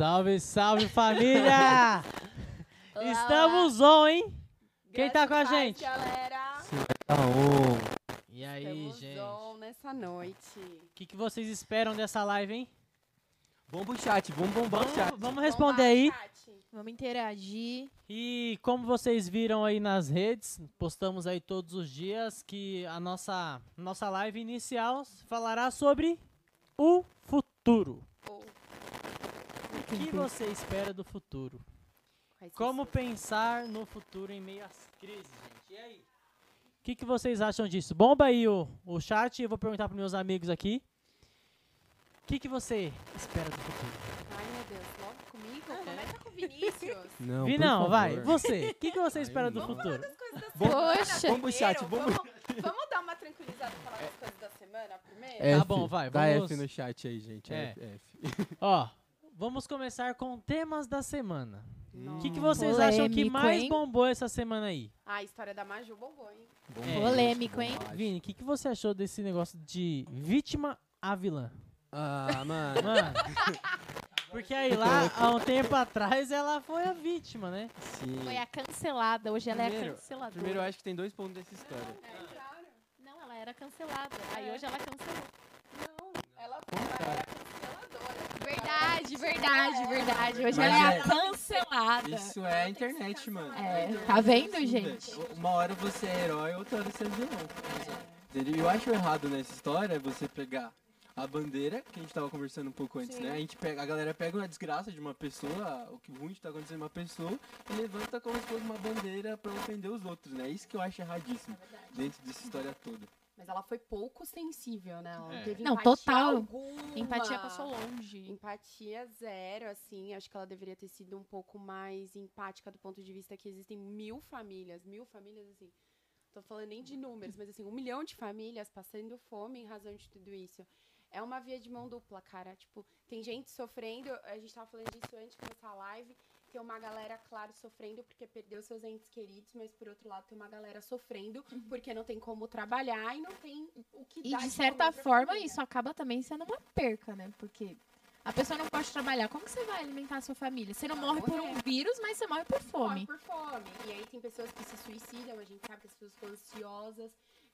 Salve, salve família! Olá, Estamos on, hein? olá. Quem tá com a paz, gente? galera? Tá. E aí, Estamos gente? on nessa noite. O que, que vocês esperam dessa live, hein? Bomba o chat, vamos bombar o Vamos, chat. vamos responder aí. chat. Vamos interagir. E como vocês viram aí nas redes, postamos aí todos os dias que a nossa, nossa live inicial falará sobre o futuro. O que você espera do futuro? Como pensar no futuro em meio às crises, gente? E aí? O que, que vocês acham disso? Bomba aí o, o chat e eu vou perguntar para meus amigos aqui. O que, que você espera do futuro? Ai, meu Deus, logo comigo? É. Começa com o Vinícius. Não, Vi por não, vai. Você. O que, que você Ai, espera do não. futuro? Das coisas da semana Poxa. primeiro, o chat, bomba o vamos, vamos dar uma tranquilizada e falar das coisas da semana primeiro? É. Tá F, bom, vai, Dá vamos- F no chat aí, gente. É. É. F. Ó, vamos começar com temas da semana. O que, que vocês acham que Polêmico, mais hein? bombou essa semana aí? Ah, a história da Maju bombou, hein? Bomba, Polêmico, gente, hein? Vini, o que, que você achou desse negócio de vítima a vilã? Ah, mano. Mano, porque aí lá, há um tempo atrás, ela foi a vítima, né? Sim. Foi a cancelada. Hoje ela é a Primeiro- canceladora. Primeiro, eu acho que tem dois pontos dessa história. É, claro. Não, ela era cancelada. Aí É. hoje ela cancelou. Não, ela, ela era. Verdade, verdade, verdade. Hoje Mas ela é é- a cancelada. Isso é a internet, mano. É, tá vendo, gente? Uma hora você é herói, outra hora você é vilão. Eu acho errado nessa história você pegar a bandeira, que a gente tava conversando um pouco antes, Sim. né? A, gente pega, a galera pega uma desgraça de uma pessoa, o que ruim que tá acontecendo em uma pessoa, e levanta como se fosse uma bandeira pra ofender os outros, né? Isso que eu acho erradíssimo dentro dessa história toda. Mas ela foi pouco sensível, né? Ela não É. teve Não, empatia total. alguma. Empatia passou longe. Empatia zero, assim. Acho que ela deveria ter sido um pouco mais empática do ponto de vista que existem mil famílias. Mil famílias, assim. Tô falando nem de números, mas assim, um milhão de famílias passando fome em razão de tudo isso. É uma via de mão dupla, cara. Tipo, tem gente sofrendo. A gente tava falando disso antes de começar a live. Tem uma galera, claro, sofrendo porque perdeu seus entes queridos, mas por outro lado tem uma galera sofrendo porque não tem como trabalhar e não tem o que E dar de certa forma, isso acaba também sendo uma perca, né? Porque a pessoa não pode trabalhar. Como você vai alimentar a sua família? Você não Vai morre por um morrer. vírus, mas você morre por Morre fome. por fome. E aí tem pessoas que se suicidam, a gente sabe que as pessoas ficam ansiosas.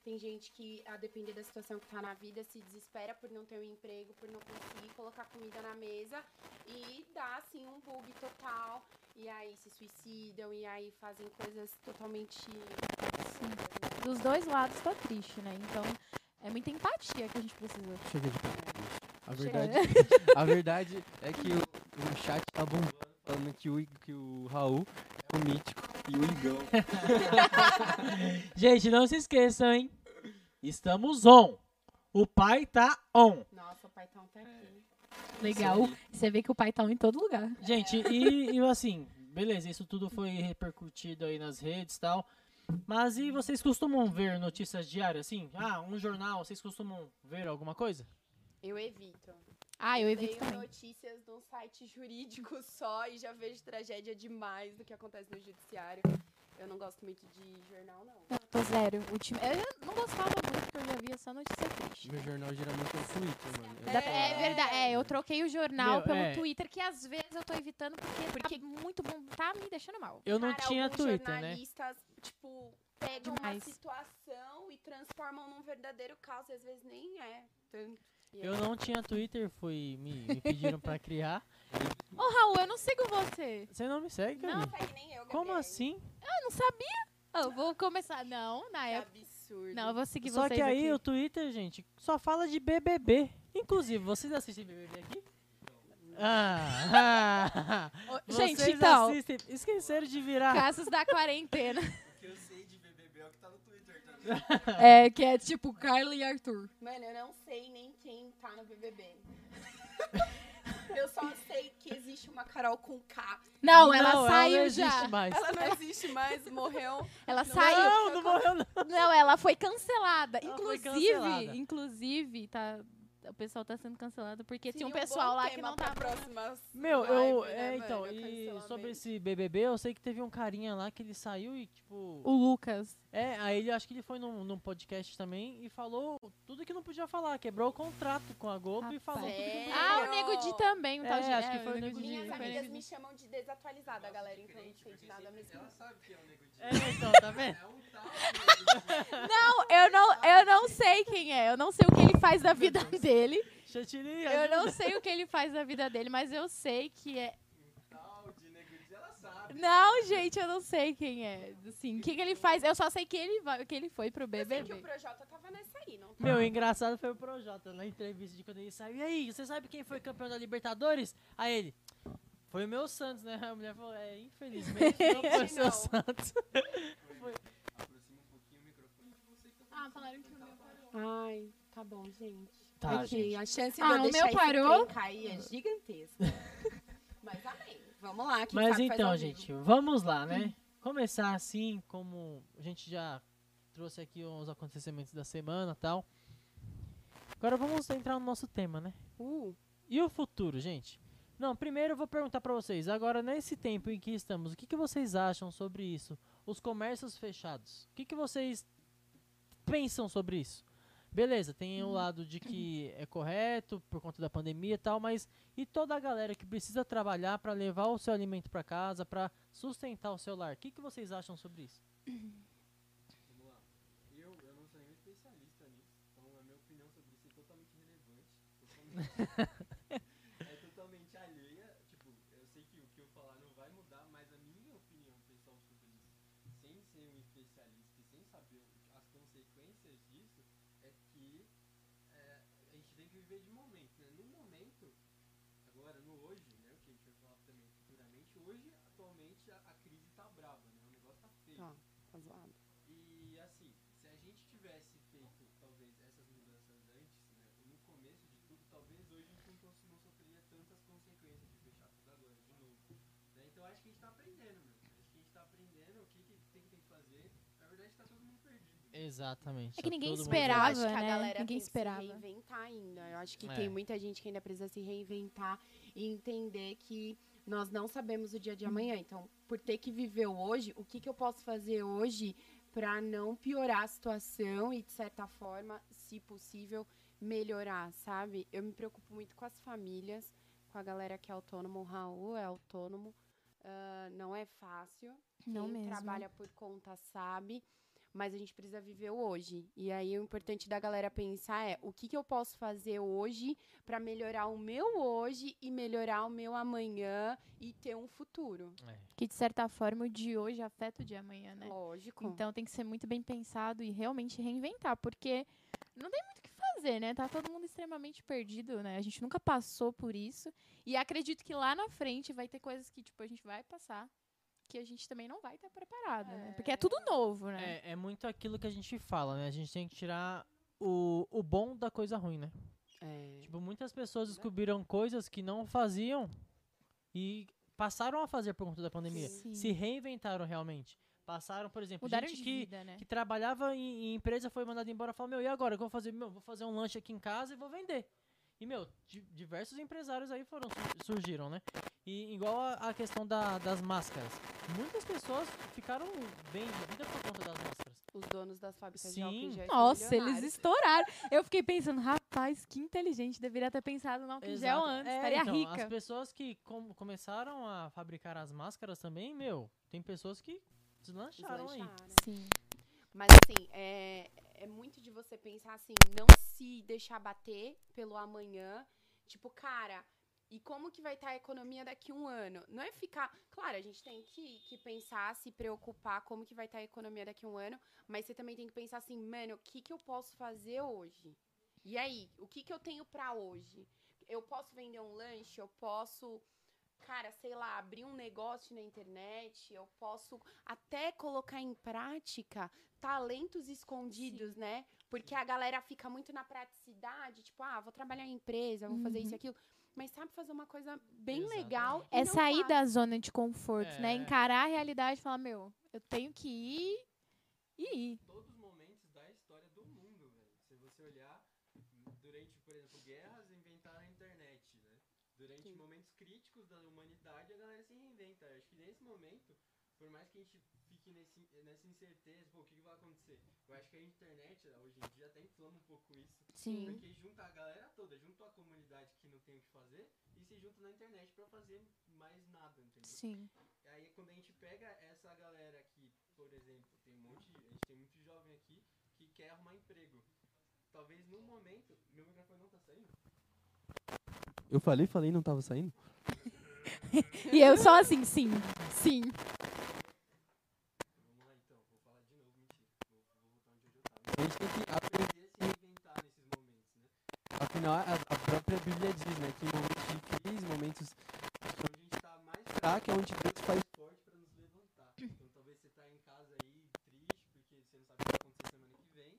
Tem gente que, a depender da situação que tá na vida, se desespera por não ter um emprego, por não conseguir colocar comida na mesa e dá, assim, um bug total. E aí se suicidam e aí fazem coisas totalmente. né? Dos dois lados tá triste, né? Então, é muita empatia que a gente precisa. Chega de. A verdade, a verdade é que o, o chat tá bombando falando que o, que o Raul é o mítico e o Igão. Gente, não se esqueçam, hein? Estamos on. O pai tá on. Nossa, o pai tá um tá aqui. Legal. Isso aí. Você vê que o pai tá em todo lugar. Gente, e, e assim, beleza, isso tudo foi repercutido aí nas redes e tal. Mas e vocês costumam ver notícias diárias, assim? Ah, um jornal, vocês costumam ver alguma coisa? Eu evito. Ah, eu evito Leio também. notícias num site jurídico só e já vejo tragédia demais do que acontece no judiciário. Eu não gosto muito de jornal, não. Não, tô zero. Ultima... Eu não gostava eu já via só notícia triste. Meu jornal geralmente é o Twitter, mano. Eu falo- É verdade, é, eu troquei o jornal Meu, pelo é. Twitter, que às vezes eu tô evitando porque, porque muito bom, tá me deixando mal. Eu não Cara, tinha Twitter, né? jornalistas, tipo, pegam Demais. uma situação e transformam num verdadeiro caos, e às vezes nem é tanto. Eu não tinha Twitter, fui, me, me pediram pra criar. Ô, Raul, eu não sigo você. Você não me segue, Não, segue nem eu, Como Gabriele. assim? Eu não sabia. Eu vou começar. Não, na época. Absurdo. Não, eu vou seguir Só vocês que aí aqui. o Twitter, gente, só fala de BBB. Inclusive, vocês assistem BBB aqui? Ah, vocês Gente, então, assistem. Esqueceram de virar. casos da quarentena. O que eu sei de BBB é o que tá no Twitter, É, que é tipo Carla e Arthur. Mano, eu não sei nem quem tá no BBB. eu só sei que existe uma Carol com K. Não, ela não saiu não existe já. mais. Ela não existe mais, morreu. Ela Não, saiu. Não, não morreu não. Não, ela foi cancelada. Ela foi inclusive, cancelada. inclusive, tá. O pessoal tá sendo cancelado porque Seria tinha um pessoal lá que não tava. próximas Meu, eu. É, né, então, mano? e sobre esse BBB, eu sei que teve um carinha lá que ele saiu e, tipo. O Lucas. É, aí ele acho que ele foi num, num podcast também e falou tudo que não podia falar, quebrou o contrato com a Globo e falou tudo que não podia Ah, falar. o Nego Di também. O É, tal de, acho que foi o Nego Di. Minhas amigas me chamam de desatualizada, galera, então não sei de nada mesmo. Ela sabe que é o Nego Di. É, então, tá vendo? É. Não, eu não, eu não sei quem é. Eu não sei o que ele faz da vida dele. Eu não sei o que ele faz da vida dele, mas eu sei que é. Tal de Nego Di, ela sabe. Não, gente, eu não sei quem é. Assim, o que, que ele faz? Eu só sei que ele, vai, que ele foi pro Eu sei que o BBB. Projota tava nessa aí, não tá? Meu, o engraçado foi o Projota na entrevista de quando ele saiu. E aí, você sabe quem foi campeão da Libertadores? Aí ele. Foi o meu Santos, né? A mulher falou, é, infelizmente não foi o seu. Santos. Aproxima um pouquinho o microfone pra você que tá Ah, falaram que o meu parou. Ai, tá bom, gente. Tá, Aqui, gente. a chance Ah, de eu o meu parou? cair é gigantesca. Mas amém. Vamos lá, quem Mas então, gente, vamos lá, né? Começar assim, como a gente já trouxe aqui os acontecimentos da semana e tal. Agora vamos entrar no nosso tema, né? Uh, E o futuro, gente? Não, primeiro eu vou perguntar pra vocês. Agora, nesse tempo em que estamos, o que, que vocês acham sobre isso? Os comércios fechados. O que, que vocês pensam sobre isso? Beleza, tem o lado de que é correto por conta da pandemia e tal, mas e toda a galera que precisa trabalhar pra levar o seu alimento pra casa, pra sustentar o seu lar? O que, que vocês acham sobre isso? Vamos lá. Eu, eu não sou nenhum especialista nisso, então a minha opinião sobre isso é totalmente irrelevante. Totalmente, é totalmente alheia. Tipo, eu sei que o que eu falar não vai mudar, mas a minha opinião pessoal sobre isso, sem ser um especialista e sem saber as consequências disso, é que é, a gente tem que viver de momento, né? No momento, agora, no hoje, né? O que a gente vai falar também futuramente, hoje, atualmente, a, a crise tá brava, né? O negócio tá feio. Tá. tá zoado. E assim, se a gente tivesse feito talvez essas mudanças antes, né, no começo de tudo, talvez hoje a gente não, sofreria tantas consequências de fechar tudo agora, de novo. né? Então acho que a gente tá aprendendo, meu. Acho que a gente tá aprendendo o que, que tem, que fazer. Na verdade tá todo mundo perdido. Exatamente. É que tá ninguém todo mundo- esperava. eu acho que a né? galera Ninguém tem esperava. se reinventar ainda. Eu acho que É. tem muita gente que ainda precisa se reinventar e entender que nós não sabemos o dia de amanhã. Então, por ter que viver o hoje, o que, que eu posso fazer hoje para não piorar a situação e, de certa forma, se possível, melhorar, sabe? Eu me preocupo muito com as famílias, com a galera que é autônomo. O Raul é autônomo. ah, não é fácil. Não Quem mesmo. trabalha por conta sabe, mas a gente precisa viver o hoje. E aí o importante da galera pensar é o que, que eu posso fazer hoje para melhorar o meu hoje e melhorar o meu amanhã e ter um futuro. É. Que de certa forma o de hoje afeta o de amanhã, né? Lógico. Então tem que ser muito bem pensado e realmente reinventar, porque não tem muito o que fazer, né? Tá todo mundo extremamente perdido, né? A gente nunca passou por isso. E acredito que lá na frente vai ter coisas que, tipo, a gente vai passar que a gente também não vai estar preparado, né? Porque é tudo novo, né? É, é muito aquilo que a gente fala, né? A gente tem que tirar o, o bom da coisa ruim, né? É. Tipo, muitas pessoas descobriram coisas que não faziam e passaram a fazer por conta da pandemia. Sim. Se reinventaram realmente. Passaram, por exemplo, Mudaram gente de que, vida, né? que trabalhava em, em empresa foi mandada embora e falou, meu, e agora? O que eu vou fazer? Meu, vou fazer um lanche aqui em casa e vou vender. E, meu, di- diversos empresários aí foram sur- surgiram, né? E igual a, a questão da- das máscaras. Muitas pessoas ficaram bem de vida por conta das máscaras. Os donos das fábricas de Sim. álcool em gel são Nossa, eles estouraram. Eu fiquei pensando, rapaz, que inteligente. Deveria ter pensado no álcool em gel Exato. antes. É, Estaria então, rica. As pessoas que com- começaram a fabricar as máscaras também, meu, tem pessoas que deslancharam aí. Sim. Mas assim, é, é muito de você pensar assim, não se deixar bater pelo amanhã. Tipo, cara, e como que vai estar a economia daqui a um ano? Não é ficar. Claro, a gente tem que, que pensar, se preocupar como que vai estar a economia daqui a um ano, mas você também tem que pensar assim, mano, o que, que eu posso fazer hoje? E aí, o que, que eu tenho pra hoje? Eu posso vender um lanche, eu posso. Cara, sei lá, abrir um negócio na internet, eu posso até colocar em prática talentos escondidos, né? Porque a galera fica muito na praticidade, tipo, ah, vou trabalhar em empresa, vou fazer isso e aquilo. Mas sabe fazer uma coisa bem Exatamente. legal. É sair faz. da zona de conforto, né? É. Encarar a realidade e falar, meu, eu tenho que ir e ir. Todos os momentos da história do mundo, velho. Se você olhar durante, por exemplo, guerra, momento, por mais que a gente fique nesse, nessa incerteza, pô, o que, que vai acontecer? Eu acho que a internet, hoje em dia, até inflama um pouco isso. Sim. Porque junta a galera toda, junta a comunidade que não tem o que fazer e se junta na internet pra fazer mais nada, entendeu? Sim. Aí quando a gente pega essa galera aqui, por exemplo, tem um monte, a gente tem muito jovem aqui que quer arrumar emprego. Talvez no momento, meu microfone não tá saindo? Eu falei, falei, não tava saindo? E eu só assim, sim, sim. Vamos lá então, vou falar de novo, mentira. Vou, vou voltar onde eu tava. A gente tem que aprender a se reinventar nesses momentos, né? Afinal, a, a própria Bíblia diz, né, que em momentos de crise, momentos onde a gente tá mais fraco, é onde Deus faz forte pra nos levantar. Então talvez você tá em casa aí, triste, porque você não sabe o que vai acontecer semana que vem,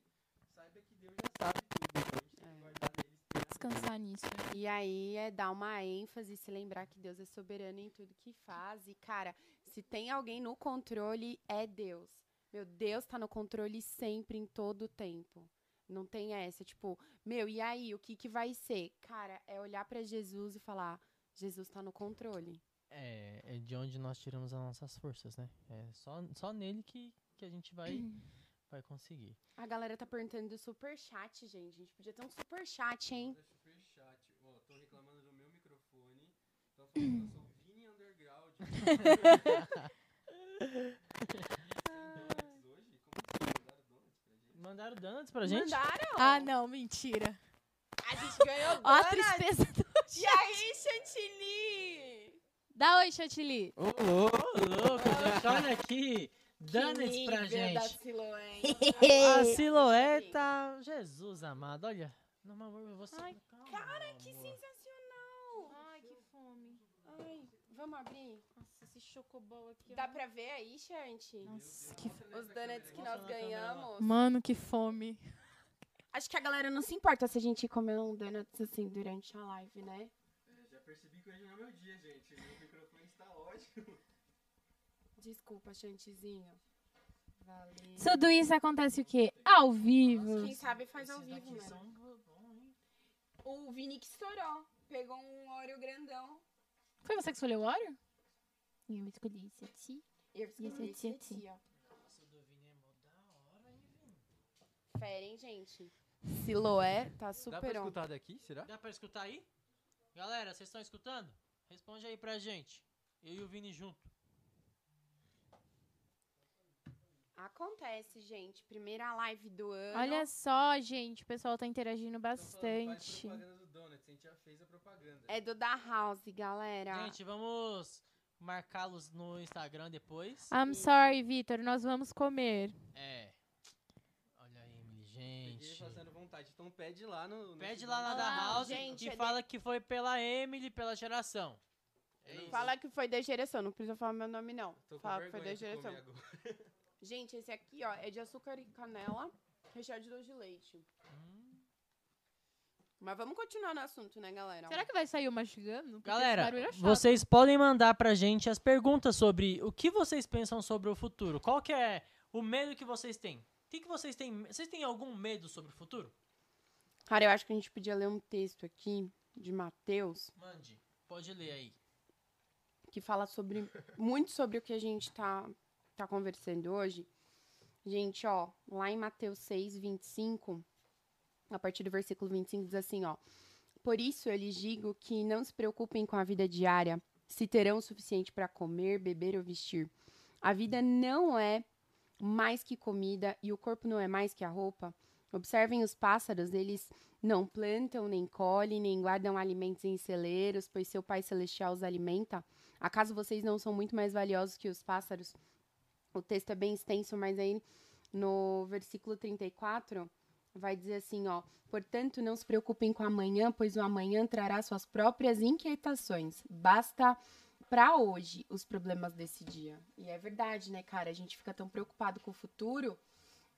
saiba que Deus já sabe tudo, então a gente tem que guardar nele. Descansar nisso. E aí é dar uma ênfase, se lembrar que Deus é soberano em tudo que faz. E, cara, se tem alguém no controle, é Deus. Meu Deus tá no controle sempre, em todo o tempo. Não tem essa, tipo, meu, e aí, o que que vai ser? Cara, é olhar pra Jesus e falar, Jesus tá no controle. É, é de onde nós tiramos as nossas forças, né? É só, só nele que, que a gente vai, vai conseguir. A galera tá perguntando do superchat, gente. A gente podia ter um superchat, hein? Manda superchat. Ó, tô reclamando do meu microfone. Tô falando que eu sou Vini Underground. Sem donuts hoje? Como assim? Mandaram donuts pra gente? Mandaram donuts gente? Ah, não, mentira. A gente ganhou Ó a donuts. tristeza do E aí, Chantilly? Dá oi, Chantilly. Ô, louco, gente, olha aqui. Donuts pra nível da gente. silhueta. A silhueta, Jesus amado, olha. Não, mas eu vou Ai, calma, Cara, que amor. sensacional. Ai, que fome. Ai, vamos abrir? Esse chocobol aqui. Dá pra ver aí, Chante? Nossa, que... Os donuts que nós ganhamos. Mano, que fome. Acho que a galera não se importa se a gente comer um donuts assim durante a live, né? É, já percebi que hoje não é meu dia, gente. Meu microfone está ótimo. Desculpa, Chantezinho. Valeu. Tudo isso acontece o quê? Ao vivo. Quem sabe faz ao vivo são hein? O Vini que estourou. Pegou um Oreo grandão. Foi você que escolheu o Oreo? Eu escolhi esse aqui. Eu Esse escolhi esse aqui, aqui, ó. Nossa, o do Vini é mó da hora, hein, Vini? Fera, hein, gente? Siloé tá Dá pra super on. escutar daqui, será? Dá pra escutar aí? Galera, vocês estão escutando? Responde aí pra gente. Eu e o Vini junto. Acontece, gente. Primeira live do ano. Olha só, gente, o pessoal tá interagindo bastante. propaganda do Donuts, a gente já fez a propaganda. É do da House, galera. Gente, vamos marcá-los no Instagram depois. I'm sorry, Vitor, nós vamos comer. É. Olha aí, Emily, gente. fazendo vontade. Então pede lá no. Pede nesse lá na da Ah, House gente, e é de- fala que foi pela Emily, pela geração. É isso. Fala que foi da geração, não precisa falar meu nome, não. Tô com Fala que foi vergonha da de comer geração. agora. Gente, esse aqui, ó, é de açúcar e canela, recheado de doce de leite. Hum. Mas vamos continuar no assunto, né, galera? Será que vai sair o mastigando? Porque Galera, esse barulho é chato. vocês podem mandar pra gente as perguntas sobre o que vocês pensam sobre o futuro. Qual que é o medo que vocês têm? O que, que vocês têm? Vocês têm algum medo sobre o futuro? Cara, eu acho que a gente podia ler um texto aqui de Mateus Mande. Pode ler aí. que fala sobre muito sobre o que a gente tá, tá conversando hoje. Gente, ó, lá em Mateus 6, 25, a partir do versículo 25, diz assim, ó. Por isso eu lhes digo que não se preocupem com a vida diária, se terão o suficiente para comer, beber ou vestir. A vida não é mais que comida e o corpo não é mais que a roupa. Observem os pássaros, eles não plantam, nem colhem, nem guardam alimentos em celeiros, pois seu Pai Celestial os alimenta. Acaso vocês não são muito mais valiosos que os pássaros? O texto é bem extenso, mas aí no versículo 34 vai dizer assim, ó: "Portanto, não se preocupem com o amanhã, pois o amanhã trará suas próprias inquietações. Basta para hoje os problemas desse dia". E é verdade, né, cara? A gente fica tão preocupado com o futuro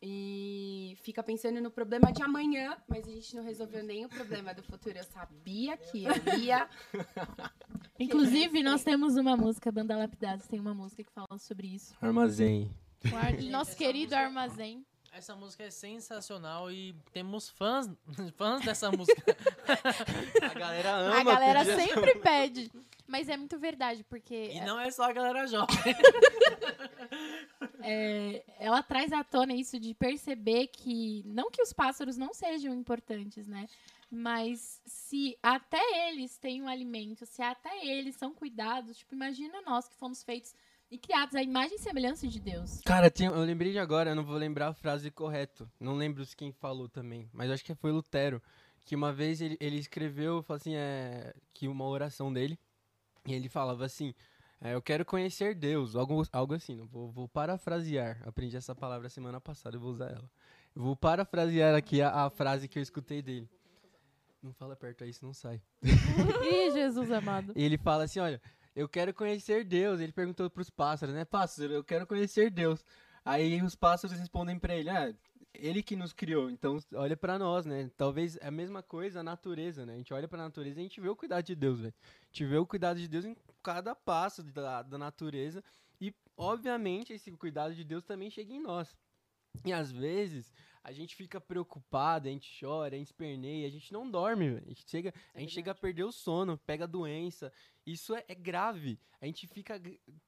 e fica pensando no problema de amanhã, mas a gente não resolveu nem o problema do futuro. Eu sabia que eu ia Inclusive, nós temos uma música, Banda Lapidados tem uma música que fala sobre isso. Armazém. O ar- Nosso querido armazém. Essa música é sensacional e temos fãs, fãs dessa música. A galera ama. A galera pedir essa- sempre pede. Mas é muito verdade, porque E não é só a galera jovem. é, ela traz à tona isso de perceber que não que os pássaros não sejam importantes, né? Mas se até eles têm um alimento, se até eles são cuidados, tipo, imagina nós que fomos feitos e criados à imagem e semelhança de Deus. Cara, tem- eu lembrei de agora, eu não vou lembrar a frase correta. Não lembro quem falou também, mas acho que foi Lutero. Que uma vez ele, ele escreveu, falou assim, é, que uma oração dele, e ele falava assim, é, eu quero conhecer Deus, algo, algo assim, não vou, vou parafrasear. Aprendi essa palavra semana passada, eu vou usar ela. Eu vou parafrasear aqui a, a frase que eu escutei dele. Não fala perto aí, senão sai. Ih, Jesus amado. E ele fala assim, olha, eu quero conhecer Deus. Ele perguntou pros pássaros, né? Pássaro, eu quero conhecer Deus. Aí os pássaros respondem pra ele, ah, ele que nos criou, então olha pra nós, né? Talvez é a mesma coisa a natureza, né? A gente olha pra natureza e a gente vê o cuidado de Deus, velho. A gente vê o cuidado de Deus em cada passo da, da natureza e, obviamente, esse cuidado de Deus também chega em nós. E às vezes a gente fica preocupado, a gente chora, a gente esperneia, a gente não dorme, a gente chega, a gente chega a perder o sono, pega doença. Isso é, é grave. A gente fica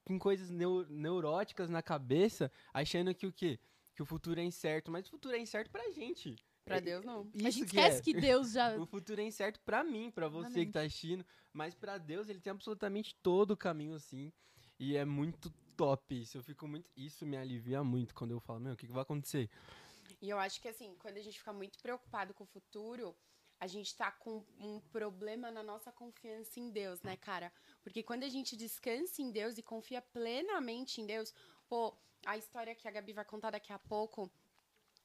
com coisas neu- neuróticas na cabeça, achando que o quê? Que o futuro é incerto, mas o futuro é incerto pra gente. Pra É- Deus, não. Isso a gente que esquece é. que Deus já. O futuro é incerto pra mim, pra você que Exatamente. tá assistindo, mas pra Deus ele tem absolutamente todo o caminho assim. E é muito top isso. Eu fico muito, isso me alivia muito quando eu falo, meu, o que, que vai acontecer? E eu acho que assim, quando a gente fica muito preocupado com o futuro, a gente tá com um problema na nossa confiança em Deus, né, cara? Porque quando a gente descansa em Deus e confia plenamente em Deus, pô, a história que a Gabi vai contar daqui a pouco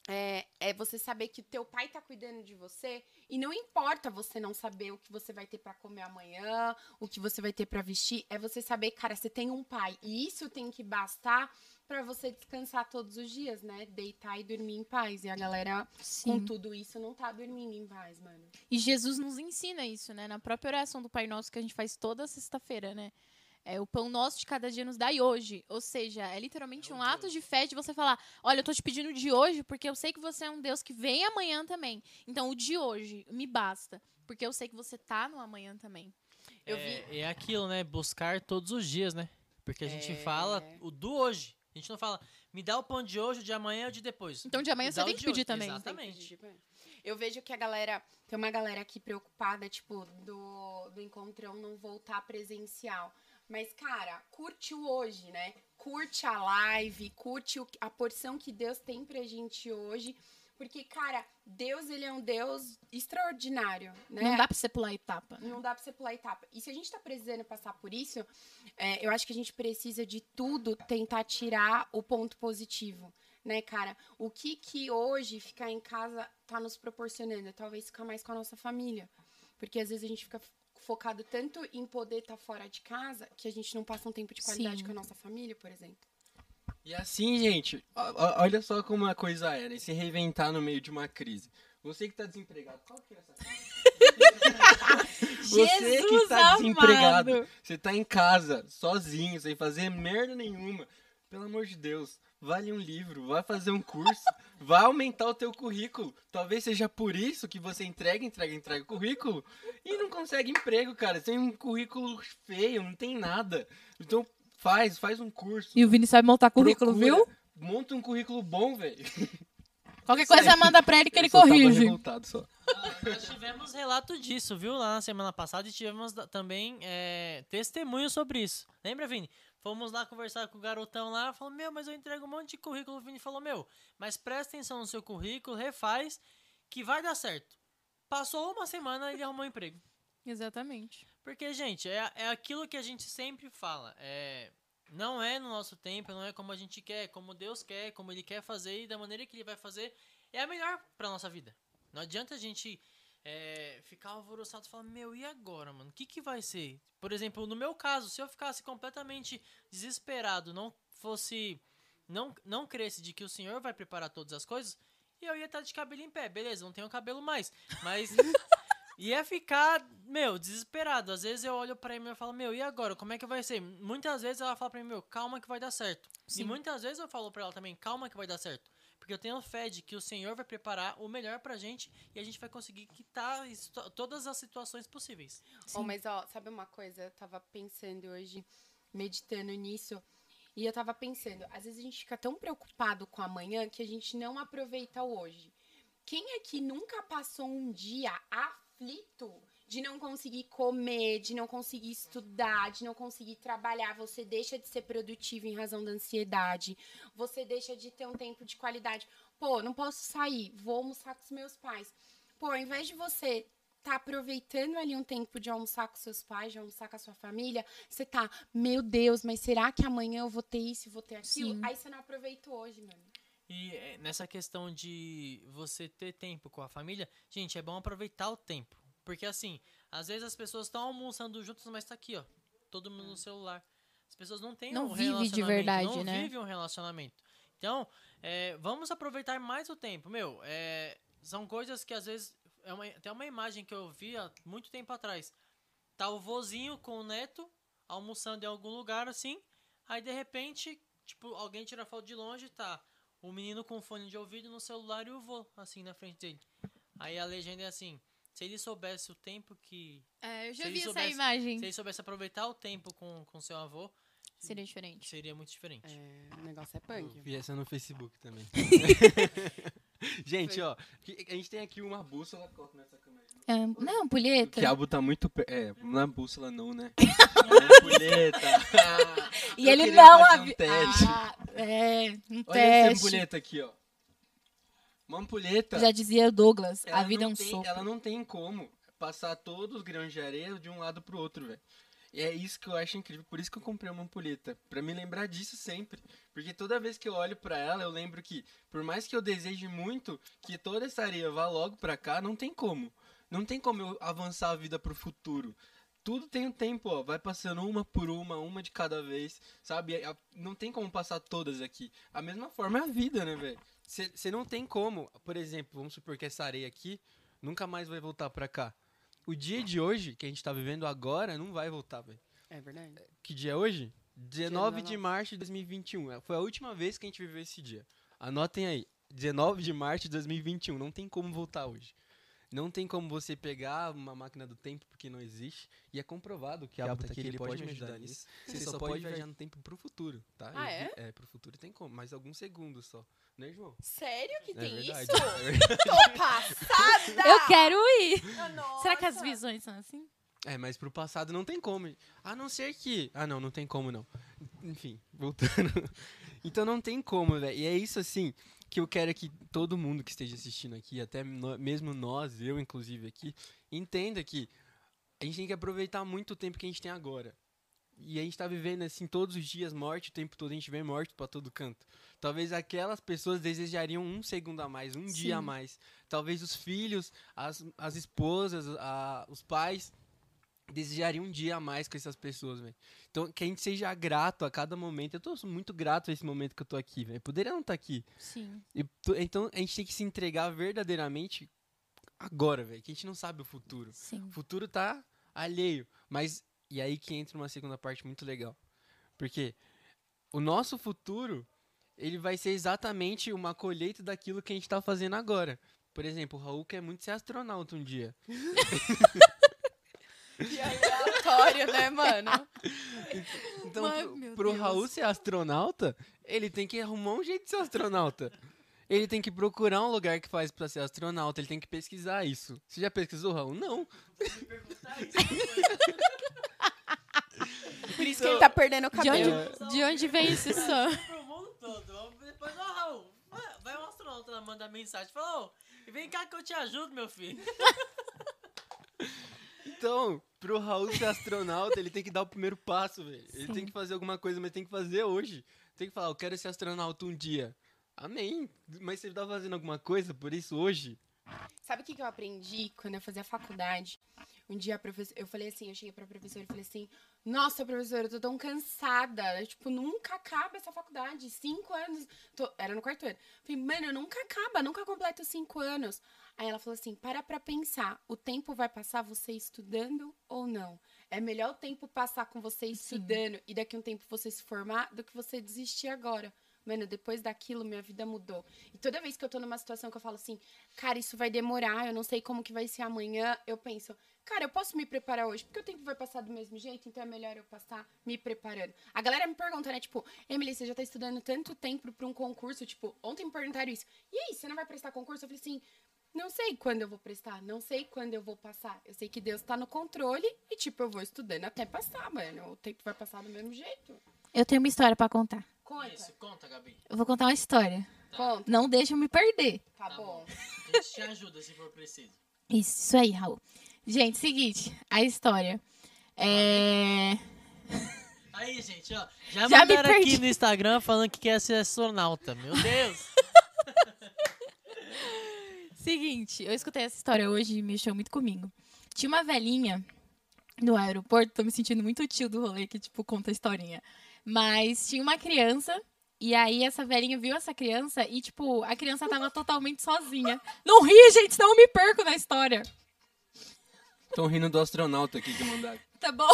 é, é você saber que teu pai tá cuidando de você e não importa você não saber o que você vai ter pra comer amanhã, o que você vai ter pra vestir, é você saber, cara, você tem um pai e isso tem que bastar pra você descansar todos os dias, né? Deitar e dormir em paz. E a galera com Sim. tudo isso não tá dormindo em paz, mano. E Jesus nos ensina isso, né? Na própria oração do Pai Nosso que a gente faz toda sexta-feira, né? É o pão nosso de cada dia nos dai hoje. Ou seja, é literalmente É um ato de fé de você falar: olha, eu tô te pedindo de hoje porque eu sei que você é um Deus que vem amanhã também. Então o de hoje me basta. Porque eu sei que você tá no amanhã também. Eu é, vi- é aquilo, né? Buscar todos os dias, né? Porque a gente É. fala o do hoje. A gente não fala, me dá o pão de hoje, o de amanhã ou de depois. Então de amanhã Me você tem que de pedir hoje. também. Exato. Tem que Exatamente. pedir, é. Eu vejo que a galera. Tem uma galera aqui preocupada, tipo, do, do encontrão não voltar presencial. Mas, cara, curte o hoje, né? Curte a live, curte o- a porção que Deus tem pra gente hoje. Porque, cara, Deus, ele é um Deus extraordinário, né? Não dá pra você pular etapa. Não dá pra você pular etapa. E se a gente tá precisando passar por isso, é, eu acho que a gente precisa de tudo tentar tirar o ponto positivo, né, cara? O que que hoje ficar em casa tá nos proporcionando? Talvez ficar mais com a nossa família. Porque às vezes a gente fica focado tanto em poder estar fora de casa que a gente não passa um tempo de qualidade Sim. com a nossa família, por exemplo. E assim, gente, olha só como a coisa é, né? Se reinventar no meio de uma crise. Você que tá desempregado, qual que é essa Você que tá desempregado, você tá em casa, sozinho, sem fazer merda nenhuma. Pelo amor de Deus, vale um livro, vai fazer um curso, vai aumentar o teu currículo. Talvez seja por isso que você entrega, entrega, entrega o currículo e não consegue emprego, cara. Você tem um currículo feio, não tem nada. Então faz, faz um curso. E o Vini sabe montar currículo, Procura, viu? Monta um currículo bom, velho. Qualquer coisa manda pra ele que ele Eu só tava corrige. revoltado só. Nós tivemos relato disso, viu? Lá na semana passada e tivemos da- também é, testemunho sobre isso. Lembra, Vini? Fomos lá conversar com o garotão lá, falou, meu, mas eu entrego um monte de currículo. O Vini falou, meu, mas presta atenção no seu currículo, refaz, que vai dar certo. Passou uma semana e ele arrumou um emprego. Exatamente. Porque, gente, é, é aquilo que a gente sempre fala. É, não é no nosso tempo, não é como a gente quer, como Deus quer, como Ele quer fazer e da maneira que Ele vai fazer é a melhor pra nossa vida. Não adianta a gente é, ficar alvoroçado e falar, meu, e agora, mano? O que, que vai ser? Por exemplo, no meu caso, se eu ficasse completamente desesperado, não fosse. Não, não cresce de que o Senhor vai preparar todas as coisas, eu ia estar de cabelo em pé. Beleza, não tenho cabelo mais. Mas ia ficar, meu, desesperado. Às vezes eu olho pra ele e falo, meu, e agora? Como é que vai ser? Muitas vezes ela fala pra mim, meu, calma que vai dar certo. Sim. E muitas vezes eu falo pra ela também, calma que vai dar certo. Porque eu tenho fé de que o Senhor vai preparar o melhor pra gente e a gente vai conseguir quitar todas as situações possíveis. Ó, mas ó, sabe uma coisa? Eu tava pensando hoje, meditando nisso. E eu tava pensando, às vezes a gente fica tão preocupado com amanhã que a gente não aproveita o hoje. Quem aqui nunca passou um dia aflito de não conseguir comer, de não conseguir estudar, de não conseguir trabalhar? Você deixa de ser produtivo em razão da ansiedade. Você deixa de ter um tempo de qualidade. Pô, não posso sair, vou almoçar com os meus pais. Pô, ao invés de você tá aproveitando ali um tempo de almoçar com seus pais, de almoçar com a sua família, você tá, meu Deus, mas será que amanhã eu vou ter isso, vou ter aquilo? Sim. Aí você não aproveita hoje, mano. E é, nessa questão de você ter tempo com a família, gente, é bom aproveitar o tempo. Porque assim, às vezes as pessoas estão almoçando juntas, mas tá aqui, ó. Todo mundo no celular. As pessoas não têm Não um vive de relacionamento, verdade, não né? vive um relacionamento. Então, é, vamos aproveitar mais o tempo. Meu, é, são coisas que às vezes. É uma, tem uma imagem que eu vi há muito tempo atrás. Tá o vozinho com o neto almoçando em algum lugar assim. Aí de repente, tipo, alguém tira foto de longe, tá o menino com fone de ouvido no celular e o vô, assim, na frente dele. Aí a legenda é assim: se ele soubesse o tempo que. É, eu já Se vi ele essa soubesse- imagem. Se ele soubesse aproveitar o tempo com, com seu avô, Seria diferente. seria muito diferente. É, o negócio é punk. Vi essa no Facebook também. gente, ó, que- a gente tem aqui uma bússola. Coloca nessa câmera. É, não, O ampulheta. quiabo tá muito. per- É, não é bússola não, né? É ampulheta. E ele não fazer um teste. Ah, é, um Olha essa teste. ampulheta aqui, ó. Uma ampulheta. Já dizia o Douglas, a vida é um tem- soco. Ela não tem como passar todos os grãos de areia de um lado pro outro, velho. E é isso que eu acho incrível. Por isso que eu comprei uma ampulheta. Pra me lembrar disso sempre. Porque toda vez que eu olho pra ela, eu lembro que, por mais que eu deseje muito que toda essa areia vá logo pra cá, não tem como. Não tem como eu avançar a vida pro futuro. Tudo tem um tempo, ó. Vai passando uma por uma, uma de cada vez, sabe? A- Não tem como passar todas aqui. A mesma forma é a vida, né, velho? Você não tem como. Por exemplo, vamos supor que essa areia aqui nunca mais vai voltar pra cá. O dia de hoje, que a gente tá vivendo agora, não vai voltar, velho. É verdade. Que dia é hoje? 19 de 19. março de 2021. É, Foi a última vez que a gente viveu esse dia. Anotem aí. 19 de março de 2021. Não tem como voltar hoje. Não tem como você pegar uma máquina do tempo, porque não existe. E é comprovado que a tá Abata aqui, ele pode me ajudar nisso. Você só pode viajar no tempo pro futuro, tá? Ah, é? É, pro futuro tem como. Mas alguns segundos só. Né, João? Sério que É tem verdade. isso? É. Tô passada! Eu quero ir. Ah, Será que as visões são assim? É, mas pro passado não tem como. A não ser que. Ah, não, não tem como não. Enfim, voltando. então não tem como, velho. E é isso assim que eu quero que todo mundo que esteja assistindo aqui, até no- mesmo nós, eu inclusive aqui, entenda que a gente tem que aproveitar muito o tempo que a gente tem agora. E a gente tá vivendo assim todos os dias morte o tempo todo, a gente vê morte pra todo canto. Talvez aquelas pessoas desejariam um segundo a mais, um dia a Sim. mais. Talvez os filhos, as, as esposas, a- os pais desejariam um dia a mais com essas pessoas, velho. Então, que a gente seja grato a cada momento. Eu tô muito grato a esse momento que eu tô aqui, velho. Poderia não estar aqui. Sim. Então, a gente tem que se entregar verdadeiramente agora, velho. Que a gente não sabe o futuro. Sim. O futuro tá alheio. Mas, e aí que entra uma segunda parte muito legal. Porque o nosso futuro, ele vai ser exatamente uma colheita daquilo que a gente tá fazendo agora. Por exemplo, o Raul quer muito ser astronauta um dia. Que aleatório, né, mano? Então, Mas, pro, pro. Raul ser astronauta, ele tem que arrumar um jeito de ser astronauta. Ele tem que procurar um lugar que faz pra ser astronauta, ele tem que pesquisar isso. Você já pesquisou, Raul? Não. Por isso que ele tá perdendo o De cabelo. onde, de onde vem esse som? Pro mundo todo. Depois, ó, Raul, vai- vai um astronauta lá mandar mensagem. Fala, ô, vem cá que eu te ajudo, meu filho. Então, pro Raul ser astronauta, ele tem que dar o primeiro passo, velho. Ele tem que fazer alguma coisa, mas tem que fazer hoje. Tem que falar, eu quero ser astronauta um dia. Amém. Mas você tá fazendo alguma coisa por isso hoje? Sabe o que, que eu aprendi quando eu fazia faculdade? Um dia a professora, eu falei assim, eu cheguei pra professora e falei assim, nossa, professora, eu tô tão cansada. Eu, tipo, nunca acaba essa faculdade. Cinco anos. Tô- Era no quarto ano. Falei, mano, nunca acaba, nunca completa cinco anos. Aí ela falou assim: para pra pensar, o tempo vai passar você estudando ou não? É melhor o tempo passar com você estudando e daqui a um tempo você se formar do que você desistir agora. Mano, depois daquilo, minha vida mudou. E toda vez que eu tô numa situação que eu falo assim, cara, isso vai demorar, eu não sei como que vai ser amanhã, eu penso, cara, eu posso me preparar hoje, porque o tempo vai passar do mesmo jeito, então é melhor eu passar me preparando. A galera me pergunta, né, tipo, Emily, você já tá estudando tanto tempo pra um concurso, tipo, ontem me perguntaram isso. E aí, você não vai prestar concurso? Eu falei assim, não sei quando eu vou prestar, não sei quando eu vou passar. Eu sei que Deus tá no controle e, tipo, eu vou estudando até passar, mano. O tempo vai passar do mesmo jeito. Eu tenho uma história pra contar. Conta, Isso, conta, Gabi. Eu vou contar uma história. conta. Não deixa eu me perder. Tá, Tá bom. A gente te ajuda se for preciso. Isso, isso aí, Raul. Gente, seguinte, a história. É. Aí, gente, ó. Já, Já me mandaram aqui perdi. no Instagram falando que quer ser astronauta. Meu Deus. Seguinte, eu escutei essa história hoje e mexeu muito comigo. Tinha uma velhinha no aeroporto, tô me sentindo muito tio do rolê que, tipo, conta a historinha. Mas tinha uma criança, e aí essa velhinha viu essa criança e, tipo, a criança tava totalmente sozinha. Não ria, gente, senão eu me perco na história. Estão rindo do astronauta aqui que mandaram. Tá bom?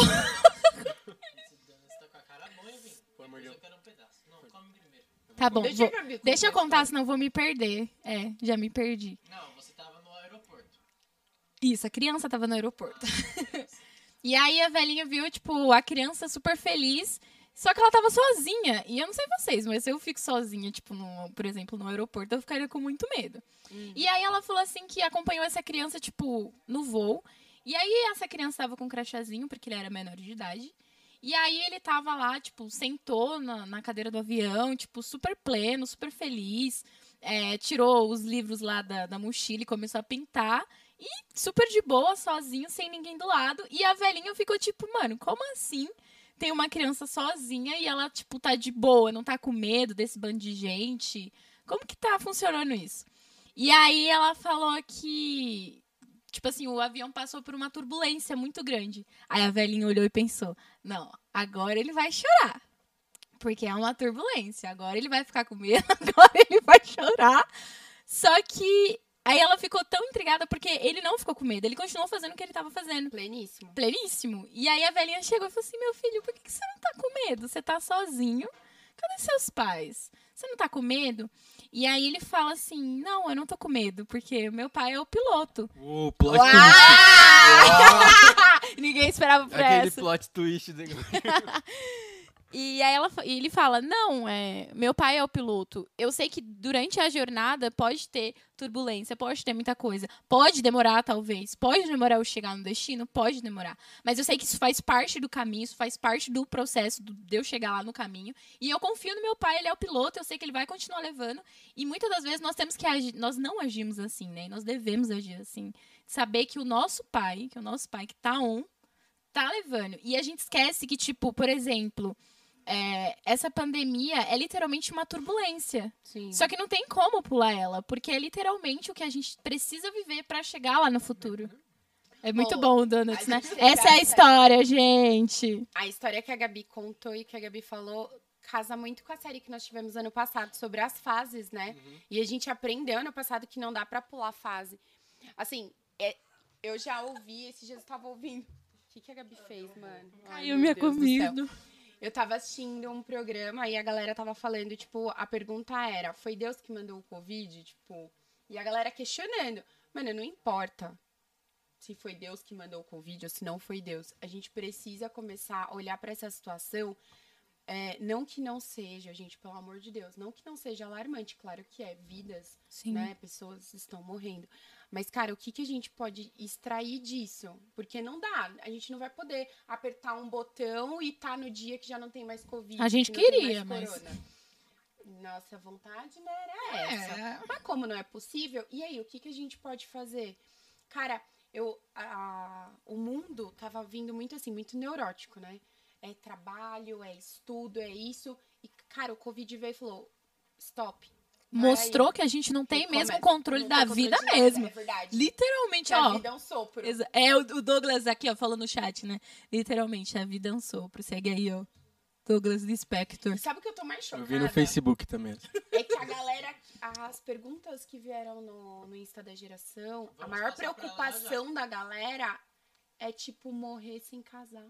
Você tá bom. Deixa vou- Deixa eu contar senão eu vou me perder. É, já me perdi. Não, você tava no aeroporto. Isso, a criança tava no aeroporto. e aí a velhinha viu, tipo, a criança super feliz, só que ela tava sozinha. E eu não sei vocês, mas se eu fico sozinha, tipo, no, por exemplo, no aeroporto, eu ficaria com muito medo. Hum. E aí ela falou assim que acompanhou essa criança, tipo, no voo. E aí essa criança tava com um crachazinho, porque ele era menor de idade. E aí ele tava lá, tipo, sentou na, na cadeira do avião, tipo, super pleno, super feliz. É, tirou os livros lá da, da mochila e começou a pintar. E super de boa, sozinho, sem ninguém do lado. E a velhinha ficou tipo, mano, como assim? Tem uma criança sozinha e ela, tipo, tá de boa, não tá com medo desse bando de gente. Como que tá funcionando isso? E aí ela falou que, tipo assim, o avião passou por uma turbulência muito grande. Aí a velhinha olhou e pensou: não, agora ele vai chorar. Porque é uma turbulência. Agora ele vai ficar com medo, agora ele vai chorar. Só que aí ela ficou tão intrigada porque ele não ficou com medo. Ele continuou fazendo o que ele tava fazendo. Pleníssimo. Pleníssimo. E aí a velhinha chegou e falou assim: Meu filho, por que que você não tá com medo? Você tá sozinho. Cadê seus pais? Você não tá com medo? E aí ele fala assim: Não, eu não tô com medo, porque meu pai é o piloto. O plot Uau! twist. Ninguém esperava por Aquele essa. plot twist. E aí ela, e ele fala: Não, é, meu pai é o piloto. Eu sei que durante a jornada pode ter turbulência, pode ter muita coisa. Pode demorar, talvez. Pode demorar eu chegar no destino, pode demorar. Mas eu sei que isso faz parte do caminho, isso faz parte do processo de eu chegar lá no caminho. E eu confio no meu pai, ele é o piloto, eu sei que ele vai continuar levando. E muitas das vezes nós temos que agir, nós não agimos assim, né? Nós devemos agir assim. Saber que o nosso pai, que o nosso pai que tá on, tá levando. E a gente esquece que, tipo, por exemplo, é, essa pandemia é literalmente uma turbulência. Sim. Só que não tem como pular ela, porque é literalmente o que a gente precisa viver pra chegar lá no futuro. É muito Bom, bom, Donuts, né? Essa é a história, gente. A história que a Gabi contou e que a Gabi falou casa muito com a série que nós tivemos ano passado sobre as fases, né? E a gente aprendeu ano passado que não dá pra pular fase. Assim, é- eu já ouvi, esses dias eu tava ouvindo. O que, que a Gabi fez, mano? Ai, Caiu meu minha Deus do céu. comida. Eu tava assistindo um programa e a galera tava falando, tipo, a pergunta era: foi Deus que mandou o Covid? Tipo, e a galera questionando. Mano, não importa se foi Deus que mandou o Covid ou se não foi Deus. A gente precisa começar a olhar pra essa situação. é, não que não seja, gente, pelo amor de Deus, não que não seja alarmante, claro que é, vidas Sim. né? Pessoas estão morrendo. Mas, cara, o que, que a gente pode extrair disso? Porque não dá. A gente não vai poder apertar um botão e tá no dia que já não tem mais Covid. A gente que queria, mas-. Nossa vontade não era essa. É, Mas como não é possível, e aí, o que, que a gente pode fazer? Cara, eu, a- o mundo tava vindo muito assim, muito neurótico, né? É trabalho, é estudo, é isso. E, cara, o Covid veio e falou: stop. Mostrou aí. que a gente não tem mesmo Recomeça. controle da controle vida nada, mesmo. É verdade. Literalmente, Que a ó. vida é um sopro. É, o Douglas aqui, ó, falando no chat, né? Literalmente, a vida é um sopro. Segue aí, ó. Douglas Lispector. E sabe o que eu tô mais Eu chocada? vi no Facebook também. É que a galera, as perguntas que vieram no, no Insta da geração, a Vamos maior pra lá preocupação da galera é, tipo, morrer sem casar.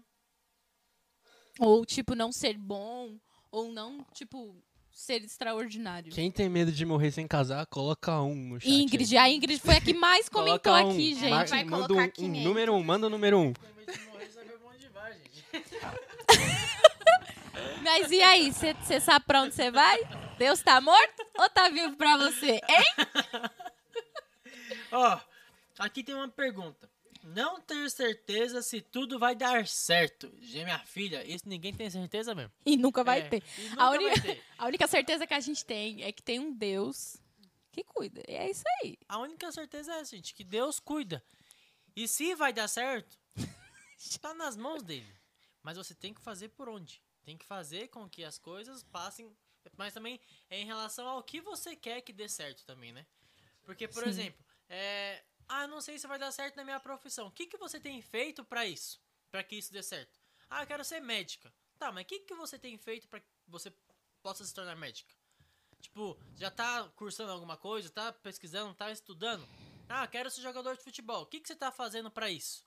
Ou, tipo, não ser bom. Ou não, tipo, ser extraordinário. Quem tem medo de morrer sem casar, coloca um no chat. Ingrid, a Ingrid foi a que mais comentou um. aqui, gente. Mar- Vai manda colocar um, quem um, número um, manda o número um. Vai. Mas e aí, você sabe pra onde você vai? Deus tá morto ou tá vivo pra você? Hein? Ó, aqui tem uma pergunta. Não ter certeza se tudo vai dar certo. Minha filha, isso ninguém tem certeza mesmo. E nunca vai É, ter. e nunca A vai única- ter. A única certeza que a gente tem é que tem um Deus que cuida. E é isso aí. A única certeza é, gente, que Deus cuida. E se vai dar certo, está nas mãos dele. Mas você tem que fazer por onde? Tem que fazer com que as coisas passem. Mas também é em relação ao que você quer que dê certo também, né? Porque, por Sim. exemplo, é, ah, não sei se vai dar certo na minha profissão. O que, que você tem feito pra isso? Pra que isso dê certo? Ah, eu quero ser médica. Tá, mas o que, que você tem feito pra que você possa se tornar médica? Tipo, já tá cursando alguma coisa, tá pesquisando, tá estudando? Ah, quero ser jogador de futebol. O que, que você tá fazendo pra isso?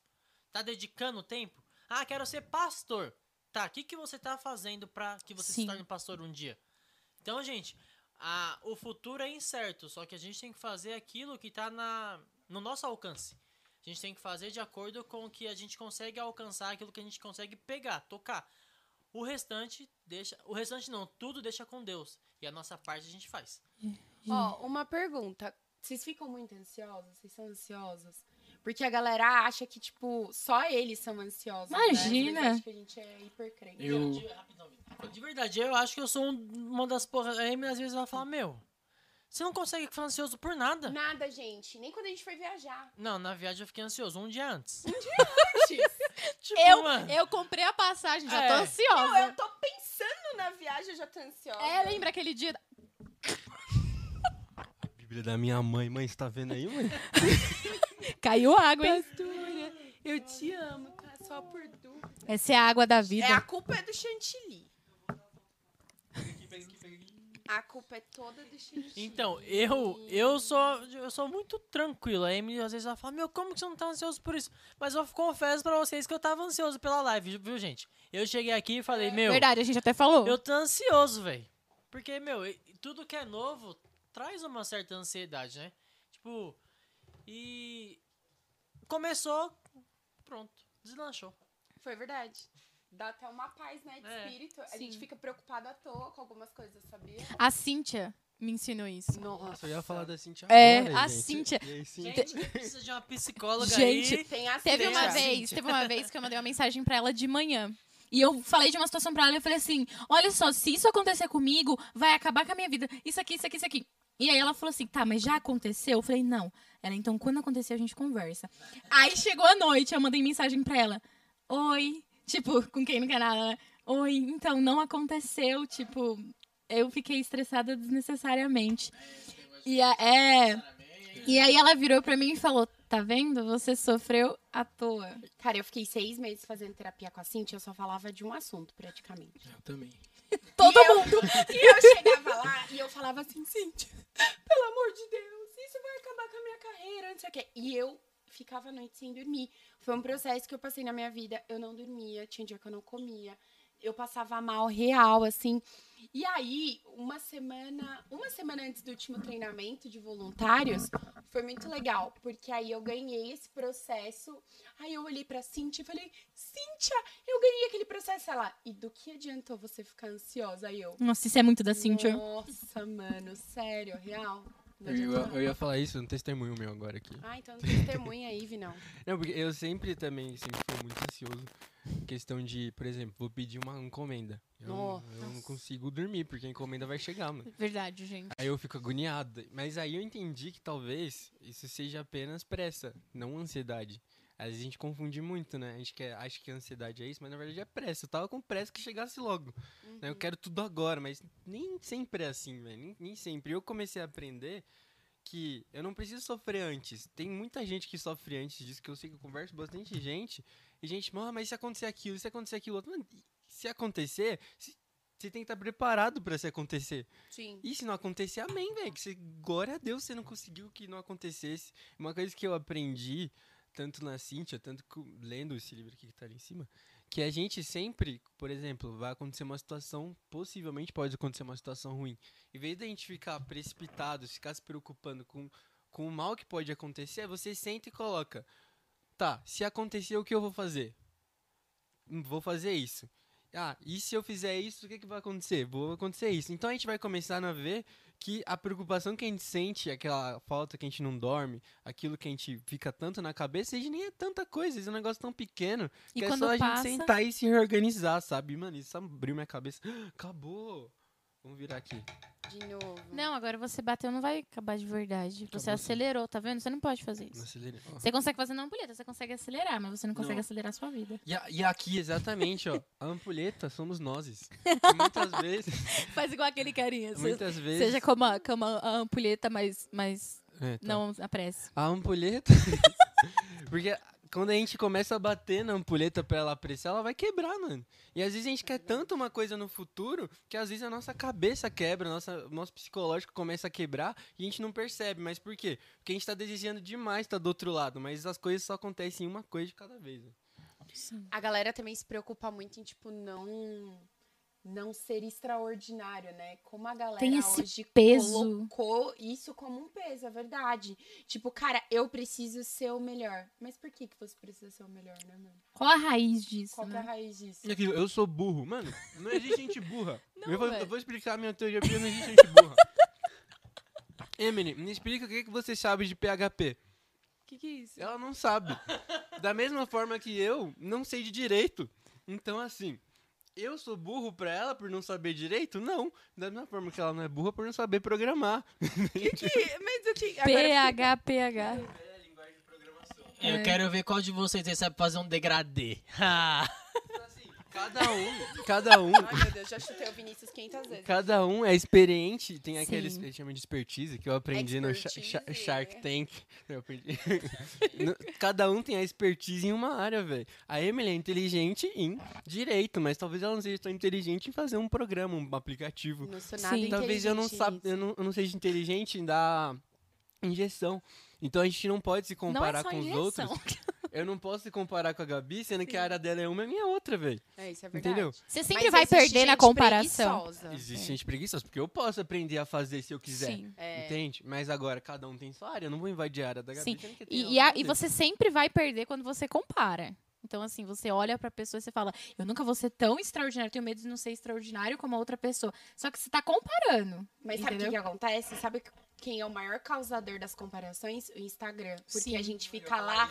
Tá dedicando tempo? Ah, quero ser pastor. Tá, o que, que você tá fazendo pra que você Sim. se torne pastor um dia? Então, gente, a, o futuro é incerto, só que a gente tem que fazer aquilo que tá na, no nosso alcance. A gente tem que fazer de acordo com o que a gente consegue alcançar, aquilo que a gente consegue pegar, tocar. O restante deixa. O restante não, tudo deixa com Deus. E a nossa parte a gente faz. Ó, uma pergunta. Vocês ficam muito ansiosos? Vocês são ansiosos? Porque a galera acha que, tipo, só eles são ansiosos. né? Imagina. Eles acham que a gente é hipercrente. Eu- De, rapidão, Vitor. de verdade, eu acho que eu sou um- uma das porras. A Amy às vezes ela fala, meu, você não consegue ficar ansioso por nada. Nada, gente. Nem quando a gente foi viajar. Não, na viagem eu fiquei ansioso um dia antes. Antes. tipo, Eu, mano. eu comprei a passagem, já É. tô Não, ansiosa. eu tô pensando na viagem, eu já tô ansiosa. É, lembra aquele dia. Bíblia da minha mãe. Mãe, você tá vendo aí, mãe? Caiu água, hein? Pastora, eu te amo, tá? Só por dúvida. Essa é a água da vida. É, a culpa é do chantilly. A culpa é toda do chantilly. Então, eu, eu sou eu sou muito tranquilo. A Amy às vezes ela fala, meu, como que você não tá ansioso por isso? Mas eu confesso pra vocês que eu tava ansioso pela live, viu, gente? Eu cheguei aqui e falei, meu, Verdade, a gente até falou. eu tô ansioso, velho. Porque, meu, tudo que é novo traz uma certa ansiedade, né? Tipo, e começou, pronto, deslanchou. Foi verdade. Dá até uma paz, né, de É, espírito. A sim. gente fica preocupado à toa com algumas coisas, sabia? A Cíntia me ensinou isso. Nossa. Eu ia falar da Cintia É, agora, a gente. Cíntia- E aí, Cíntia? Gente, precisa de uma psicóloga Gente, aí. Tem a Teve uma a vez, Cíntia. teve uma vez que eu mandei uma mensagem pra ela de manhã. E eu falei de uma situação pra ela e eu falei assim: olha só, se isso acontecer comigo, vai acabar com a minha vida. Isso aqui, isso aqui, isso aqui. E aí ela falou assim: tá, mas já aconteceu? Eu falei: não. Ela, então quando acontecer a gente conversa. Aí chegou a noite, eu mandei mensagem pra ela: oi. Tipo, com quem não quer nada, né? Oi, então não aconteceu. Tipo, eu fiquei estressada desnecessariamente. E a, é. E aí ela virou pra mim e falou: tá vendo? Você sofreu à toa. Cara, eu fiquei seis meses fazendo terapia com a Cintia, eu só falava de um assunto, praticamente. Eu também. Todo e eu- mundo. E eu chegava lá e eu falava assim, Cintia, pelo amor de Deus, isso vai acabar com a minha carreira, não sei o quê. E eu ficava a noite sem dormir. Foi um processo que eu passei na minha vida. Eu não dormia, tinha dia que eu não comia. Eu passava mal real, assim. E aí, uma semana, uma semana antes do último treinamento de voluntários, foi muito legal, porque aí eu ganhei esse processo. Aí eu olhei pra Cintia e falei: "Cíntia, eu ganhei aquele processo ela. E do que adiantou você ficar ansiosa?" Aí eu: Nossa, isso é muito da Cintia. nossa, mano, sério, real. Eu, eu ia falar isso, um testemunho meu agora aqui. Ah, então não testemunha aí, não. Não, porque eu sempre também, sempre fui muito ansioso. Questão de, por exemplo, vou pedir uma encomenda. Eu, não- eu não consigo dormir, porque a encomenda vai chegar, mano. Verdade, gente. Aí eu fico agoniado. Mas aí eu entendi que talvez isso seja apenas pressa, não ansiedade. Às vezes a gente confunde muito, né? A gente quer, acha que a ansiedade é isso, mas na verdade é pressa. Eu tava com pressa que chegasse logo. né? Eu quero tudo agora, mas nem sempre é assim, velho. Nem, nem sempre. Eu comecei a aprender que eu não preciso sofrer antes. Tem muita gente que sofre antes disso, que eu sei que eu converso com bastante gente. E gente, "Ah, mas se acontecer aquilo, se acontecer aquilo outro. Mano, se acontecer, se- você tem que estar preparado pra se acontecer. Sim. E se não acontecer, amém, velho. Que você, glória a Deus, você não conseguiu que não acontecesse. Uma coisa que eu aprendi, tanto na Cintia, tanto lendo esse livro aqui que tá ali em cima, que a gente sempre, por exemplo, vai acontecer uma situação, possivelmente pode acontecer uma situação ruim. Em vez da gente ficar precipitado, ficar se preocupando com, com o mal que pode acontecer, você senta e coloca, tá, se acontecer, o que eu vou fazer? Hum, Vou fazer isso. Ah, e se eu fizer isso, o que, que vai acontecer? Vou acontecer isso. Então a gente vai começar a ver que a preocupação que a gente sente, aquela falta que a gente não dorme, aquilo que a gente fica tanto na cabeça, a gente nem é tanta coisa, esse é um negócio tão pequeno E que é só a passa- gente sentar e se reorganizar, sabe? Mano, isso abriu minha cabeça. Acabou! Vamos virar aqui. De novo. Não, agora você bateu, não vai acabar de verdade. Você Acabou sim. acelerou, tá vendo? Você não pode fazer Não isso. acelerei. Ó. Você consegue fazer na ampulheta, você consegue acelerar, mas você não consegue Não. acelerar a sua vida. E, a- e aqui, exatamente, ó, a ampulheta somos nós. muitas vezes, Faz igual aquele carinha. muitas vezes... Seja como a, como a ampulheta, mas, mas É, tá. não apresse. A ampulheta. Porque quando a gente começa a bater na ampulheta pra ela apreciar, ela vai quebrar, mano. E às vezes a gente quer tanto uma coisa no futuro que às vezes a nossa cabeça quebra, nossa, o nosso psicológico começa a quebrar e a gente não percebe. Mas por quê? Porque a gente tá desejando demais estar do outro lado, mas as coisas só acontecem uma coisa de cada vez. né? Sim. A galera também se preocupa muito em, tipo, não não ser extraordinário, né? Como a galera Tem esse hoje peso. colocou isso como um peso, é verdade. Tipo, cara, eu preciso ser o melhor. Mas por que que você precisa ser o melhor, né, mano? Qual a raiz disso, Qual que é a né? raiz disso? Aquilo, eu sou burro. Mano, não existe gente burra. Não, eu, vou, eu vou explicar a minha teoria porque não existe gente burra. Emily, me explica o que, que você sabe de PHP. O que que é isso? Ela não sabe. Da mesma forma que eu não sei de direito. Então, assim, eu sou burro pra ela por não saber direito? Não. Da mesma forma que ela não é burra por não saber programar. Que- mas o que... agora PH, PH. Eu É. quero ver qual de vocês aí sabe fazer um degradê. Cada um, cada um, Ai, meu Deus, já chutei o Vinícius 500 vezes. cada um é experiente. Tem aqueles Sim. que chama de expertise que eu aprendi no Sha- Sha- Expertise. Shark Tank. Eu aprendi. No- cada um tem a expertise em uma área, velho. A Emily é inteligente em direito, mas talvez ela não seja tão inteligente em fazer um programa, um aplicativo. Não sou nada Sim. Talvez eu não, sab... eu, não, eu não seja inteligente em dar injeção. Então a gente não pode se Não é comparar só com os outros. Eu não posso se comparar com a Gabi, sendo que a área dela é uma e a minha outra, velho. É, isso é verdade. Entendeu? Você sempre Mas vai existe perder na gente comparação. preguiçosa. Existe gente preguiçosa, porque eu posso aprender a fazer se eu quiser. Sim. É. Entende? Mas agora, cada um tem sua área. Eu não vou invadir a área da Gabi. Sim. sendo que tem E, e, a- e você sempre vai perder quando você compara. Então, assim, você olha pra pessoa e você fala, eu nunca vou ser tão extraordinário, tenho medo de não ser extraordinário como a outra pessoa. Só que você tá comparando. Mas sabe o que, Entendeu? que acontece? Sabe quem é o maior causador das comparações? O Instagram. Porque Sim. a gente fica lá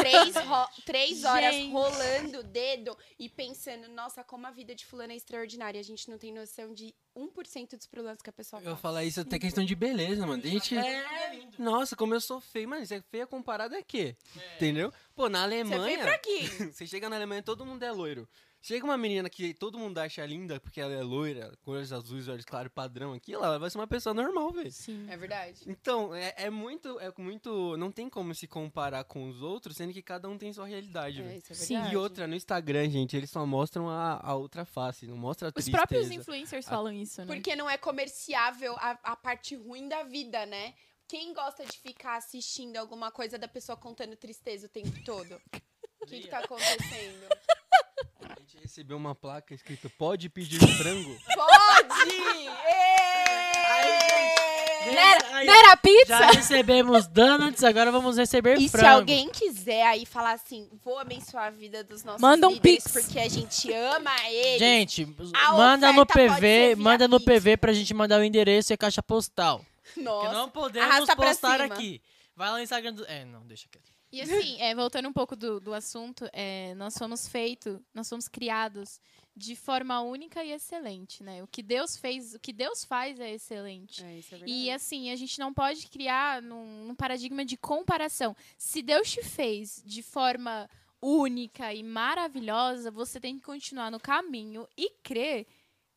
três, ro- três horas Gente. rolando o dedo e pensando, nossa, como a vida de fulano é extraordinária. A gente não tem noção de 1% dos problemas que a pessoa Eu vou passa. falar isso até questão de beleza, mano. Tem gente. É, Nossa, como eu sou feio. Mano, isso é feia comparado a quê? Entendeu? Pô, na você veio Alemanha. pra aqui. Você chega na Alemanha, todo mundo é loiro. Chega uma menina que todo mundo acha linda porque ela é loira, com olhos azuis, olhos claros, padrão aqui, ela vai ser uma pessoa normal, velho. Sim. É verdade. Então, é, é muito, é muito. Não tem como se comparar com os outros, sendo que cada um tem sua realidade, É, velho. isso é Sim. verdade. E outra, no Instagram, gente, eles só mostram a, a outra face, não mostra a Os tristeza. próprios influencers falam isso, né? Porque não é comerciável a, a parte ruim da vida, né? Quem gosta de ficar assistindo alguma coisa da pessoa contando tristeza o tempo todo? O que, que tá acontecendo? A gente recebeu uma placa escrito pode pedir frango. Pode! Gente, Ê! aí, Não era pizza? Já recebemos donuts, agora vamos receber E se frango. alguém quiser aí falar assim, vou abençoar a vida dos nossos Manda um líderes pix. porque a gente ama eles. Gente, A manda no oferta pode ser PV, via manda no Pix. PV pra gente mandar o endereço e a caixa postal. Que nossa. não podemos arrasta pra postar cima. aqui. Vai lá no Instagram do... É, não, deixa quieto. E assim, é, voltando um pouco do, do assunto, é, nós fomos feitos, nós fomos criados de forma única e excelente, né? O que Deus fez, o que Deus faz é excelente. É, isso é E verdade. assim, a gente não pode criar num, num paradigma de comparação. Se Deus te fez de forma única e maravilhosa, você tem que continuar no caminho e crer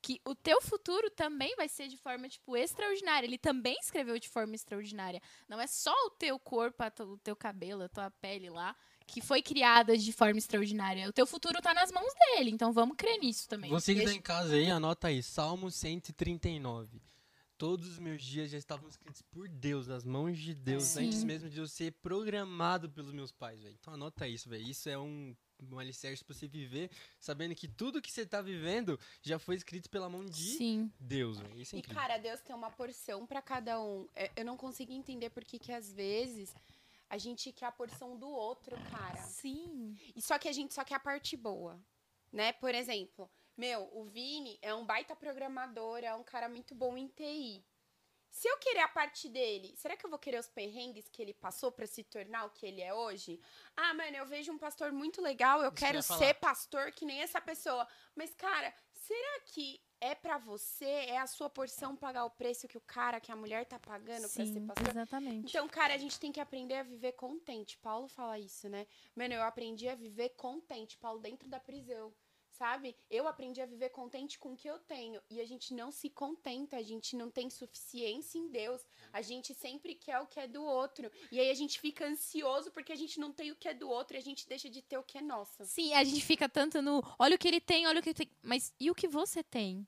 que o teu futuro também vai ser de forma, tipo, extraordinária. Ele também escreveu de forma extraordinária. Não é só o teu corpo, o teu cabelo, a tua pele lá, que foi criada de forma extraordinária. O teu futuro tá nas mãos dele, então vamos crer nisso também. Você que tá Deixa- em casa aí, anota aí, Salmo 139. Todos os meus dias já estavam escritos por Deus, nas mãos de Deus, Sim. antes mesmo de eu ser programado pelos meus pais, velho. Então anota isso, velho. Isso é um um alicerce pra você viver, sabendo que tudo que você tá vivendo já foi escrito pela mão de Sim. Deus, velho. Isso é E, incrível. cara, Deus tem uma porção pra cada um. É, Eu não consigo entender por que que às vezes a gente quer a porção do outro, cara. Sim. E só que a gente só quer a parte boa, né? Por exemplo, meu, o Vini é um baita programador, é um cara muito bom em TI. Se eu querer a parte dele, será que eu vou querer os perrengues que ele passou pra se tornar o que ele é hoje? Ah, mano, eu vejo um pastor muito legal, eu Isso que eu quero ser pastor que nem essa pessoa. Mas, cara, será que é pra você, é a sua porção pagar o preço que o cara, que a mulher tá pagando pra ser pastor? exatamente. Então, cara, a gente tem que aprender a viver contente. Paulo fala isso, né? Mano, eu aprendi a viver contente. Paulo dentro da prisão, sabe? Eu aprendi a viver contente com o que eu tenho. E a gente não se contenta, a gente não tem suficiência em Deus. A gente sempre quer o que é do outro. E aí a gente fica ansioso porque a gente não tem o que é do outro e a gente deixa de ter o que é nosso. Sim, a gente fica tanto no. Olha o que ele tem, olha o que ele tem. Mas e o que você tem?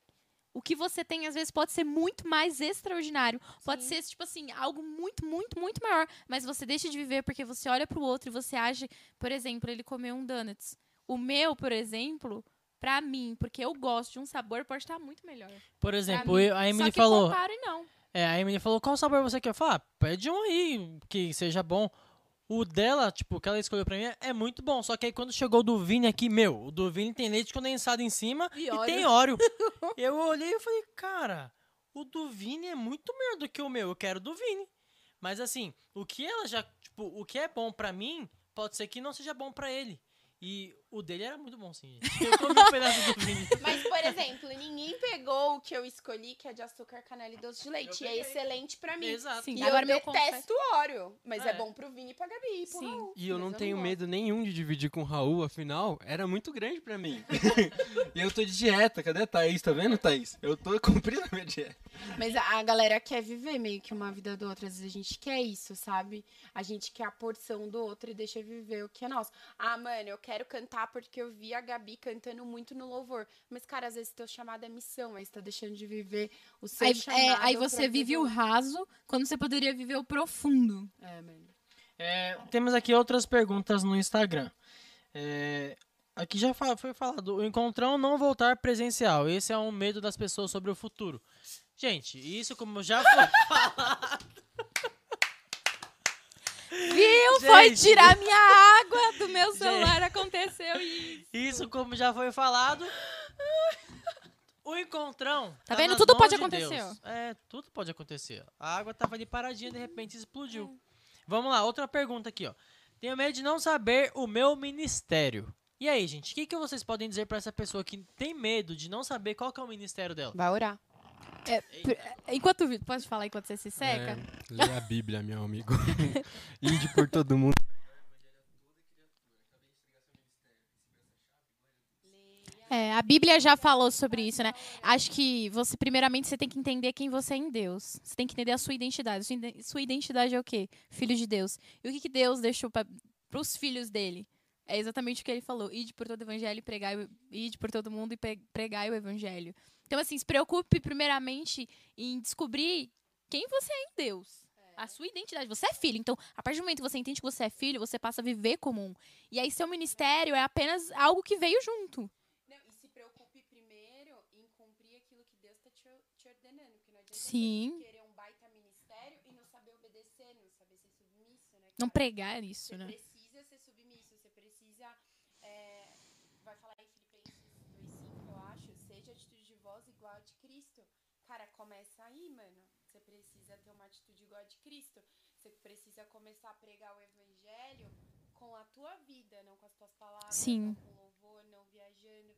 O que você tem, às vezes, pode ser muito mais extraordinário. Pode Sim. ser, tipo assim, algo muito, muito, muito maior. Mas você deixa de viver porque você olha pro outro e você age. Por exemplo, ele comeu um donuts. O meu, por exemplo, pra mim, porque eu gosto de um sabor, pode estar muito melhor. Por exemplo, eu- a Emily Só que falou. compare, não. É, a Emily falou qual sabor você quer. Eu falei, ah, pede um aí que seja bom. O dela, tipo, que ela escolheu pra mim é muito bom. Só que aí quando chegou o do Vini aqui, meu, o do Vini tem leite condensado em cima E e, tem óleo. eu olhei e falei, cara, o do Vini é muito melhor do que o meu. Eu quero o do Vini. Mas assim, o que ela já, tipo, o que é bom pra mim, pode ser que não seja bom pra ele. E o dele era muito bom, sim, gente. Eu comi um pedaço do Vini. Mas, por exemplo, ninguém pegou o que eu escolhi, que é de açúcar, canela e doce de leite. E é excelente pra mim. Exato. Sim, E agora eu meu detesto óleo, mas é. É. bom pro Vini e pra Gabi e pro Sim. Raul. E eu não Mas tenho gosto. medo nenhum de dividir com o Raul, afinal, era muito grande pra mim. e eu tô de dieta, cadê a Thaís? Tá vendo, Thaís? Eu tô cumprindo a minha dieta. Mas a, a galera quer viver meio que uma vida do outro. Às vezes a gente quer isso, sabe? A gente quer a porção do outro e deixa viver o que é nosso. Ah, mano, eu quero cantar porque eu vi a Gabi cantando muito no louvor. Mas, cara, às vezes teu chamado é missão, aí você tá deixando de viver o seu Aí, chamado. é, aí você vive viver o raso quando você poderia viver o profundo. É, mano. É, temos aqui outras perguntas no Instagram. É, aqui já foi falado, o encontrão não voltar presencial. Esse é um medo das pessoas sobre o futuro. Gente, isso como já foi falado. Viu? Foi Gente. tirar minha água do meu celular, aconteceu isso. Isso como já foi falado. O encontrão. Tá vendo? nas Tudo pode de acontecer, Deus. É, tudo pode acontecer. A água tava ali paradinha de repente explodiu. Vamos lá, outra pergunta aqui, ó. Tenho medo de não saber o meu ministério. E aí, gente, o que, que vocês podem dizer pra essa pessoa que tem medo de não saber qual que é o ministério dela? Vai orar. Enquanto o Vitor, pode falar enquanto você se seca? É, lê a Bíblia, meu amigo. Ide por todo mundo. É, a Bíblia já falou sobre isso, né? Acho que você, primeiramente, você tem que entender quem você é em Deus. Você tem que entender a sua identidade. Sua ide- Sua identidade é o quê? Filho de Deus. E o que, que Deus deixou para os filhos dele? É exatamente o que ele falou. Ide por todo o evangelho e pregai, o- ide por todo mundo e pre- pregai o evangelho. Então, assim, se preocupe primeiramente em descobrir quem você é em Deus. A sua identidade. Você é filho. Então, a partir do momento que você entende que você é filho, você passa a viver como um. E aí, seu ministério é apenas algo que veio junto. Não, e se preocupe primeiro em cumprir aquilo que Deus tá te, te ordenando. Porque não adianta Sim. querer um baita ministério e não saber obedecer, não saber ser submisso, né? Não cara? pregar isso, Você né? precisa ser submisso, você precisa. é, vai falar em Filipenses 2,5, eu acho. Seja a atitude de voz igual a de Cristo. Cara, começa aí, mano. Você precisa ter uma atitude igual a de Cristo. Você precisa começar a pregar o evangelho com a tua vida, não com as tuas palavras, Sim. não com louvor, não viajando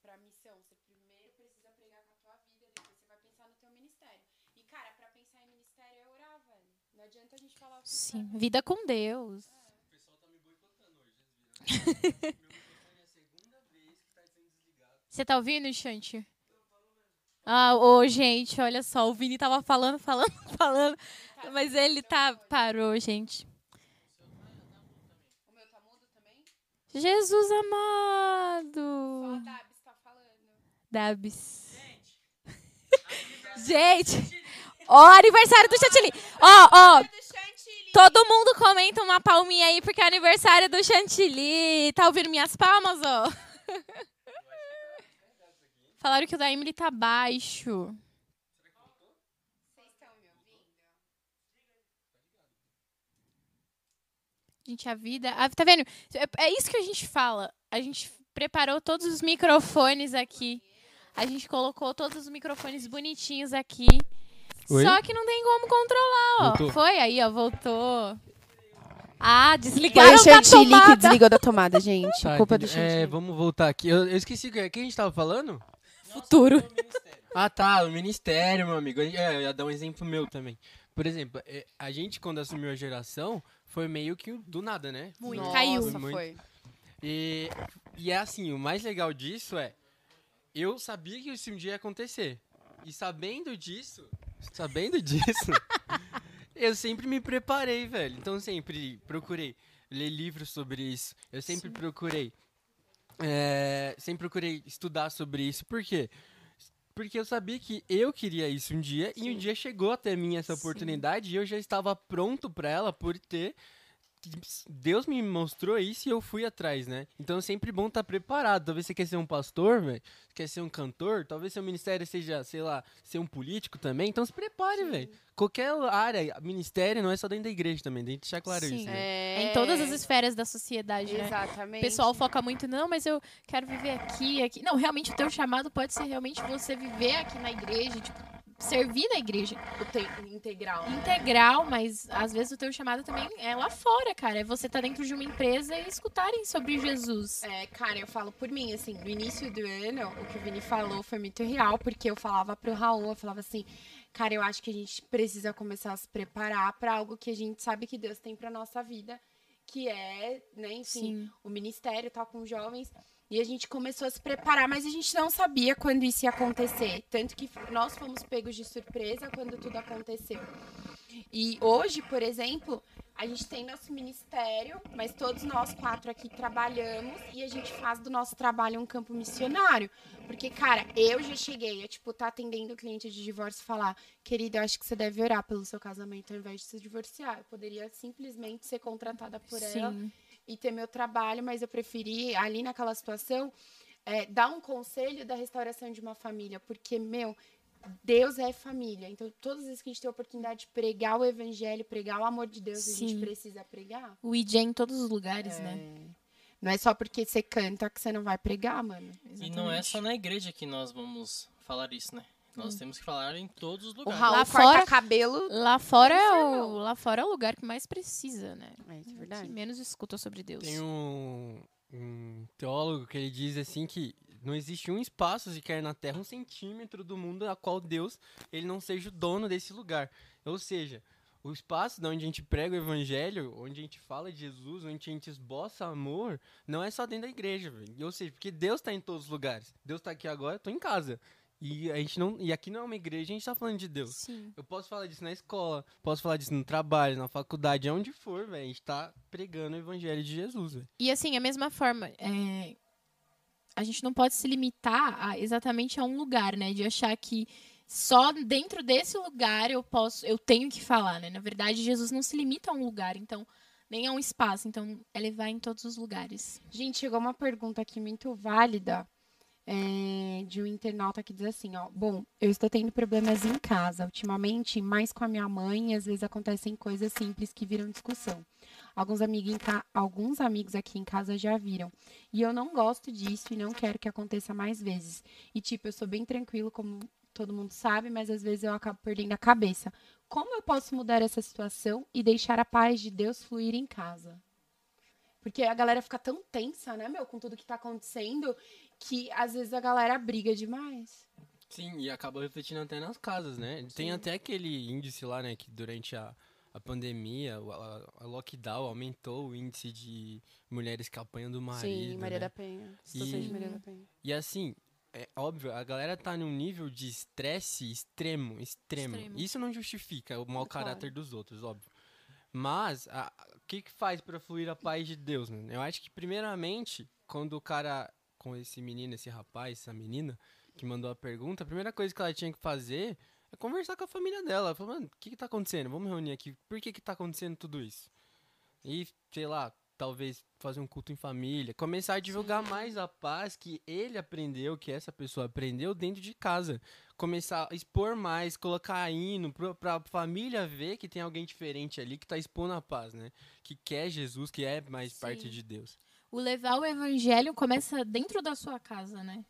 pra missão. Você primeiro precisa pregar com a tua vida, depois você vai pensar no teu ministério. E, cara, pra pensar em ministério é orar, velho. Não adianta a gente falar Sim, sabe. vida com Deus. O pessoal tá me boicotando hoje, vocês viram? Meu microfone é a segunda vez que tá sendo desligado. Você tá ouvindo, Xante? Ah, ô, gente, olha só, o Vini tava falando, falando, falando, mas ele tá parou, gente. O meu tá mudo também? Jesus Só a amado. Dabs tá falando. Dabs. Gente, ó, aniversário do Chantilly. Ó, ó, Chantilly! Todo mundo comenta uma palminha aí, porque é aniversário do Chantilly. Tá ouvindo minhas palmas, ó? Falaram que o da Emily tá baixo. Gente, a vida. a- tá vendo? É, é isso que a gente fala. A gente preparou todos os microfones aqui. A gente colocou todos os microfones bonitinhos aqui. Oi? Só que não tem como controlar, ó. Voltou. Foi aí, ó, voltou. Ah, Foi desligaram o da chantilly que desligou da tomada, gente. Tá, Culpa do entendi. chantilly. É, vamos voltar aqui. Eu, eu esqueci o que que a gente tava falando. Futuro. Ah, tá, o ministério, meu amigo. É, eu ia dar um exemplo meu também. Por exemplo, é, a gente, quando assumiu a geração, foi meio que do nada, né? Muito. Nossa, Caiu. Muito. foi. E, e é assim, o mais legal disso é, eu sabia que isso um dia ia acontecer. E sabendo disso, sabendo disso, eu sempre me preparei, velho. Então sempre procurei ler livros sobre isso. Eu sempre procurei, é, sempre procurei estudar sobre isso. Por quê? Porque eu sabia que eu queria isso um dia e um Sim. dia chegou até mim essa Sim. oportunidade e eu já estava pronto para ela por ter Deus me mostrou isso e eu fui atrás, né? Então é sempre bom estar preparado. Talvez você quer ser um pastor, velho. Quer ser um cantor. Talvez seu ministério seja, sei lá, ser um político também. Então se prepare, velho. Qualquer área, ministério não é só dentro da igreja também. Tem que deixar claro Sim. isso, né? É... É em todas as esferas da sociedade, né? Exatamente. O pessoal foca muito, não, mas eu quero viver aqui, aqui. Não, realmente o teu chamado pode ser realmente você viver aqui na igreja, tipo, servir na igreja. O te- integral. né? Integral, mas às vezes o teu chamado também é lá fora, cara. É você estar dentro de uma empresa e escutarem sobre Jesus. É, cara, eu falo por mim, assim, no início do ano, o que o Vini falou foi muito real, porque eu falava pro Raul, eu falava assim, cara, eu acho que a gente precisa começar a se preparar pra algo que a gente sabe que Deus tem pra nossa vida, que é, né, enfim, Sim. o ministério tal com jovens. E a gente começou a se preparar, mas a gente não sabia quando isso ia acontecer. Tanto que nós fomos pegos de surpresa quando tudo aconteceu. E hoje, por exemplo, a gente tem nosso ministério, mas todos nós quatro aqui trabalhamos e a gente faz do nosso trabalho um campo missionário. Porque, cara, eu já cheguei a, tipo, tá atendendo o cliente de divórcio e falar, querida, eu acho que você deve orar pelo seu casamento ao invés de se divorciar. Eu poderia simplesmente ser contratada por ela Sim. E ter meu trabalho, mas eu preferi, ali naquela situação, é, dar um conselho da restauração de uma família, porque, meu, Deus é família. Então, todas as vezes que a gente tem a oportunidade de pregar o evangelho, pregar o amor de Deus, a gente Sim. precisa pregar. O ID é em todos os lugares, né? Não é só porque você canta que você não vai pregar, mano. E não é Exatamente. só na igreja que nós vamos falar isso, né? Nós temos que falar em todos os O lugares. Raul Lá corta fora- cabelo. Lá fora, é o, lá fora é o lugar que mais precisa, né? É, isso é Que verdade. menos escuta sobre Deus. Tem um, um teólogo que ele diz assim que não existe um espaço sequer na Terra, um centímetro do mundo a qual Deus ele não seja o dono desse lugar. Ou seja, o espaço de onde a gente prega o evangelho, onde a gente fala de Jesus, onde a gente esboça amor, não é só dentro da igreja, velho. Ou seja, porque Deus está em todos os lugares. Deus está aqui agora, eu tô em casa. E a gente não, e aqui não é uma igreja, a gente tá falando de Deus. Sim. Eu posso falar disso na escola, posso falar disso no trabalho, na faculdade, aonde for, velho. A gente tá pregando o evangelho de Jesus, velho. E assim, a mesma forma, é, a gente não pode se limitar a- exatamente a um lugar, né? De achar que só dentro desse lugar eu posso, eu tenho que falar, né? Na verdade, Jesus não se limita a um lugar, então nem a um espaço, então é levar em todos os lugares. Gente, chegou uma pergunta aqui muito válida é, de um internauta que diz assim, ó. Bom, eu estou tendo problemas em casa ultimamente, mais com a minha mãe, e às vezes acontecem coisas simples que viram discussão. Alguns, amigos Alguns amigos aqui em casa já viram. E eu não gosto disso e não quero que aconteça mais vezes. E, tipo, eu sou bem tranquilo, como todo mundo sabe, mas às vezes eu acabo perdendo a cabeça. Como eu posso mudar essa situação e deixar a paz de Deus fluir em casa? Porque a galera fica tão tensa, né, meu, com tudo que tá acontecendo, que às vezes a galera briga demais. Sim, e acaba refletindo até nas casas, né? Tem Sim. até aquele índice lá, né, que durante a, a pandemia, o- a, a lockdown aumentou o índice de mulheres que apanham do marido, Sim, Maria né? da Penha. E- Situações de Maria da Penha. E assim, é óbvio, a galera tá num nível de estresse extremo, extremo. Extremo. Isso não justifica o mau Claro. caráter dos outros, óbvio. Mas, o que que faz pra fluir a paz de Deus, mano? Eu acho que, primeiramente, quando o cara, com esse menino, esse rapaz, essa menina, que mandou a pergunta, a primeira coisa que ela tinha que fazer É conversar com a família dela. Falar, mano, o que que tá acontecendo? Vamos reunir aqui. Por que que tá acontecendo tudo isso? E, sei lá, talvez fazer um culto em família. Começar a divulgar mais a paz que ele aprendeu, que essa pessoa aprendeu dentro de casa. Começar a expor mais, colocar hino pro- pra família ver que tem alguém diferente ali que tá expondo a paz, né? Que quer Jesus, que é mais parte Sim. de Deus. O levar o evangelho começa dentro da sua casa, né?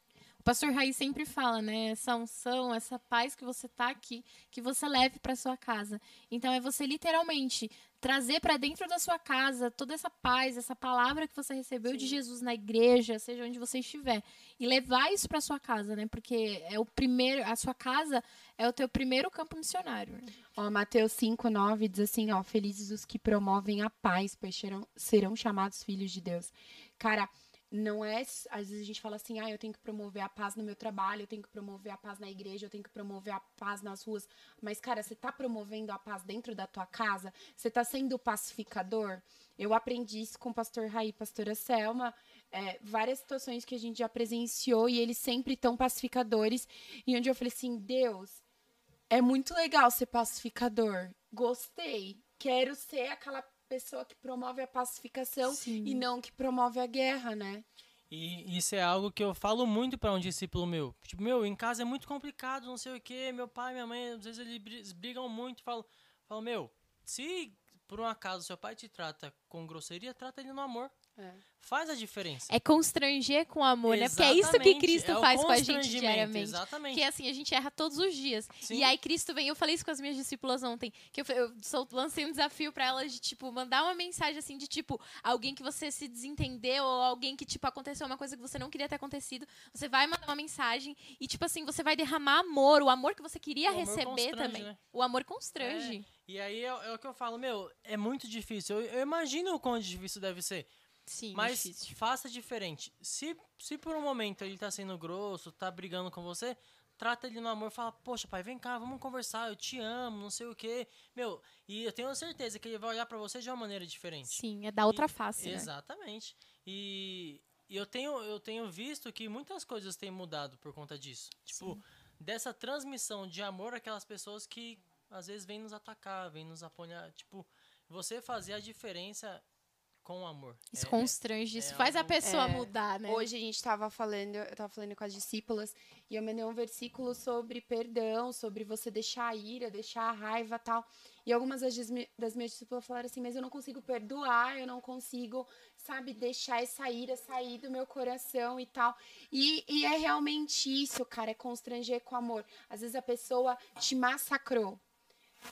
O pastor Raiz sempre fala, né? Essa unção, essa paz que você tá aqui, que você leve para sua casa. Então é você literalmente trazer para dentro da sua casa toda essa paz, essa palavra que você recebeu de Jesus na igreja, seja onde você estiver, e levar isso para sua casa, né? Porque é o primeiro, a sua casa é o teu primeiro campo missionário. né? Ó, Mateus 5, 9 diz assim, ó, felizes os que promovem a paz, pois serão, serão chamados filhos de Deus. Cara, não é, às vezes a gente fala assim, ah, eu tenho que promover a paz no meu trabalho, eu tenho que promover a paz na igreja, eu tenho que promover a paz nas ruas, mas, cara, você tá promovendo a paz dentro da tua casa? Você tá sendo pacificador? Eu aprendi isso com o pastor Raí, pastora Selma, é, várias situações que a gente já presenciou e eles sempre tão pacificadores, e onde eu falei assim, Deus, é muito legal ser pacificador. Gostei. Quero ser aquela pessoa que promove a pacificação Sim. e não que promove a guerra, né? E isso é algo que eu falo muito pra um discípulo meu. Tipo, meu, em casa é muito complicado, não sei o quê. Meu pai minha mãe, às vezes eles bri- brigam muito. Falo, falo, meu, se por um acaso seu pai te trata com grosseria, trata ele no amor. É. Faz a diferença. É constranger com amor, né? Porque é isso que Exatamente, Cristo é faz com a gente diariamente. Exatamente. Porque assim, a gente erra todos os dias. Sim. E aí Cristo vem, eu falei isso com as minhas discípulas ontem, que eu, eu sol- lancei um desafio pra elas de, tipo, mandar uma mensagem assim de, tipo, alguém que você se desentendeu ou alguém que, tipo, aconteceu uma coisa que você não queria ter acontecido. Você vai mandar uma mensagem e, tipo assim, você vai derramar amor, o amor que você queria receber também. né? O amor constrange. E aí é, é o que eu falo, meu, é muito difícil. Eu, eu imagino o quão difícil deve ser. Sim, Mas difícil. faça diferente. Se, se por um momento ele tá sendo grosso, tá brigando com você, trata ele no amor, fala, poxa, pai, vem cá, vamos conversar, eu te amo, não sei o quê. Meu, e eu tenho certeza que ele vai olhar pra você de uma maneira diferente. Sim, é da outra face, né? Exatamente. E, e eu, tenho, eu tenho visto que muitas coisas têm mudado por conta disso. Tipo, dessa transmissão de amor àquelas pessoas que às vezes vêm nos atacar, vêm nos apoiar. Tipo, você fazer a diferença com amor. Isso É- constrange, isso é faz a pessoa É. mudar, né? Hoje a gente tava falando, eu tava falando com as discípulas e eu mandei um versículo sobre perdão, sobre você deixar a ira, deixar a raiva tal. E algumas das, das minhas discípulas falaram assim, mas eu não consigo perdoar, eu não consigo, sabe, deixar essa ira sair do meu coração e tal. E, e é realmente isso, cara, é constranger com amor. Às vezes a pessoa te massacrou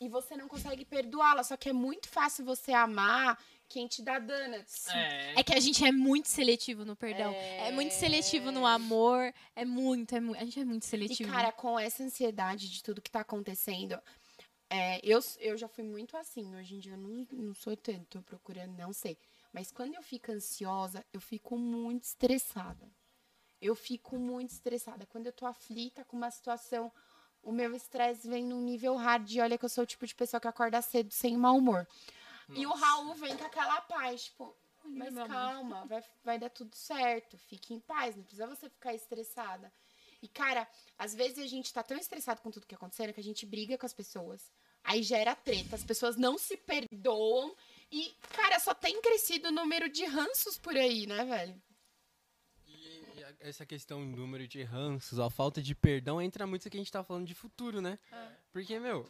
e você não consegue perdoá-la, só que é muito fácil você amar quem te dá donuts. É, É que a gente é muito seletivo no perdão. É, muito seletivo no amor. É muito, é mu- a gente é muito E, seletivo. cara, com essa ansiedade de tudo que tá acontecendo, é, eu, eu já fui muito assim. Hoje em dia eu não, não sou tanto, tô procurando não sei. Mas quando eu fico ansiosa, eu fico muito estressada. Eu fico muito estressada. Quando eu tô aflita com uma situação, o meu estresse vem num nível hard. E olha que eu sou o tipo de pessoa que acorda cedo sem mau humor. E o Raul vem com aquela paz, tipo, mas calma, vai, vai dar tudo certo. Fique em paz, não precisa você ficar estressada. E, cara, às vezes a gente tá tão estressado com tudo que acontecendo que a gente briga com as pessoas. Aí gera treta, as pessoas não se perdoam. E, cara, só tem crescido o número de ranços por aí, né, velho? E e a- essa questão do número de ranços, a falta de perdão, entra muito no que a gente tá falando de futuro, né? Porque, meu,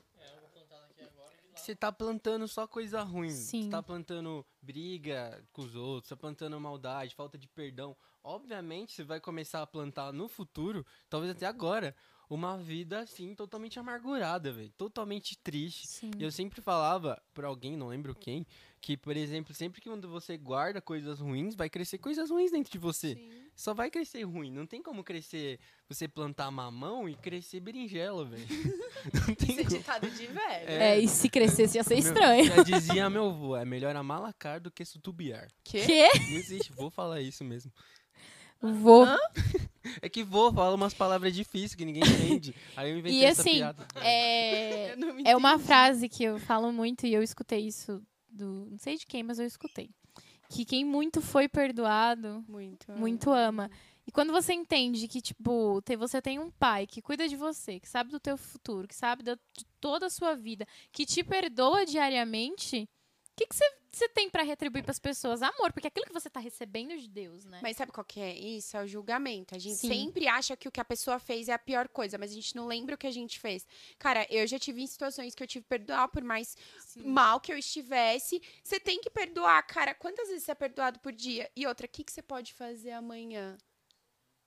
você tá plantando só coisa ruim. Sim. Você tá plantando briga com os outros, tá plantando maldade, falta de perdão. Obviamente, você vai começar a plantar no futuro, talvez até agora, uma vida assim totalmente amargurada, velho, totalmente triste. Sim. E eu sempre falava pra alguém, não lembro quem, que, por exemplo, sempre que quando você guarda coisas ruins, vai crescer coisas ruins dentro de você. Só vai crescer ruim. Não tem como crescer, você plantar mamão e crescer berinjela, velho. Não tem Isso é como. ditado de velho. É, e se crescesse ia ser Meu- estranho. Já dizia meu avô, é melhor amalacar do que sutubiar. Quê? Quê? Não existe, vou falar isso mesmo. Vou. É que vô fala umas palavras difíceis que ninguém entende. Aí eu inventei E essa assim, piada. É, é uma frase que eu falo muito e eu escutei isso do. Não sei de quem, mas eu escutei. Que quem muito foi perdoado, Muito. muito ama. E quando você entende que, tipo, te- você tem um pai que cuida de você, que sabe do teu futuro, que sabe da- de toda a sua vida, que te perdoa diariamente, que que você tem pra retribuir pras pessoas? Amor, porque aquilo que você tá recebendo de Deus, né? Mas sabe qual que é isso? É o julgamento. A gente Sim. sempre acha que o que a pessoa fez é a pior coisa, mas a gente não lembra o que a gente fez. Cara, eu já tive em situações que eu tive que perdoar por mais mal que eu estivesse. Você tem que perdoar, cara. Quantas vezes você é perdoado por dia? E outra, o que, que você pode fazer amanhã?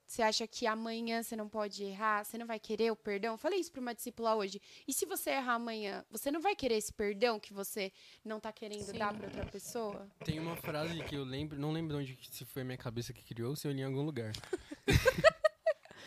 Você acha que amanhã você não pode errar? Você não vai querer o perdão? Eu falei isso para uma discípula hoje. E se você errar amanhã, você não vai querer esse perdão que você não tá querendo Sim. dar para outra pessoa? Tem uma frase que eu lembro, não lembro de onde, se foi a minha cabeça que criou ou se eu li em algum lugar.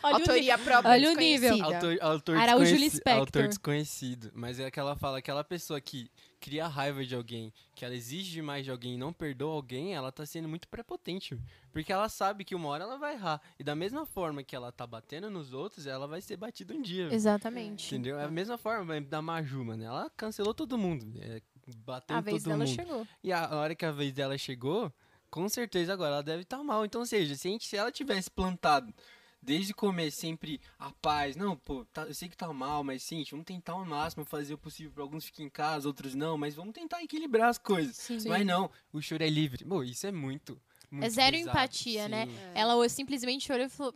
Olha o Autoria própria olha o nível. Autor, autor, Araújo Lispector. autor desconhecido. Mas é que ela fala, aquela pessoa que cria raiva de alguém, que ela exige demais de alguém e não perdoa alguém, ela tá sendo muito prepotente. Porque ela sabe que uma hora ela vai errar. E da mesma forma que ela tá batendo nos outros, ela vai ser batida um dia. Exatamente. Entendeu? É a mesma forma da Maju, mano. Ela cancelou todo mundo. É, bateu A em vez todo dela mundo. chegou. E a hora que a vez dela chegou, com certeza agora ela deve estar mal. Então, ou seja, se, a gente, se ela tivesse plantado desde o começo sempre a paz, não, pô, tá- eu sei que tá mal, mas sim, vamos tentar ao máximo fazer o possível para alguns fiquem em casa, outros não, mas vamos tentar equilibrar as coisas. Sim. Mas não, o choro é livre. Pô, isso é muito. muito É zero pesado, empatia, né? sim. Ela o- simplesmente olhou e falou.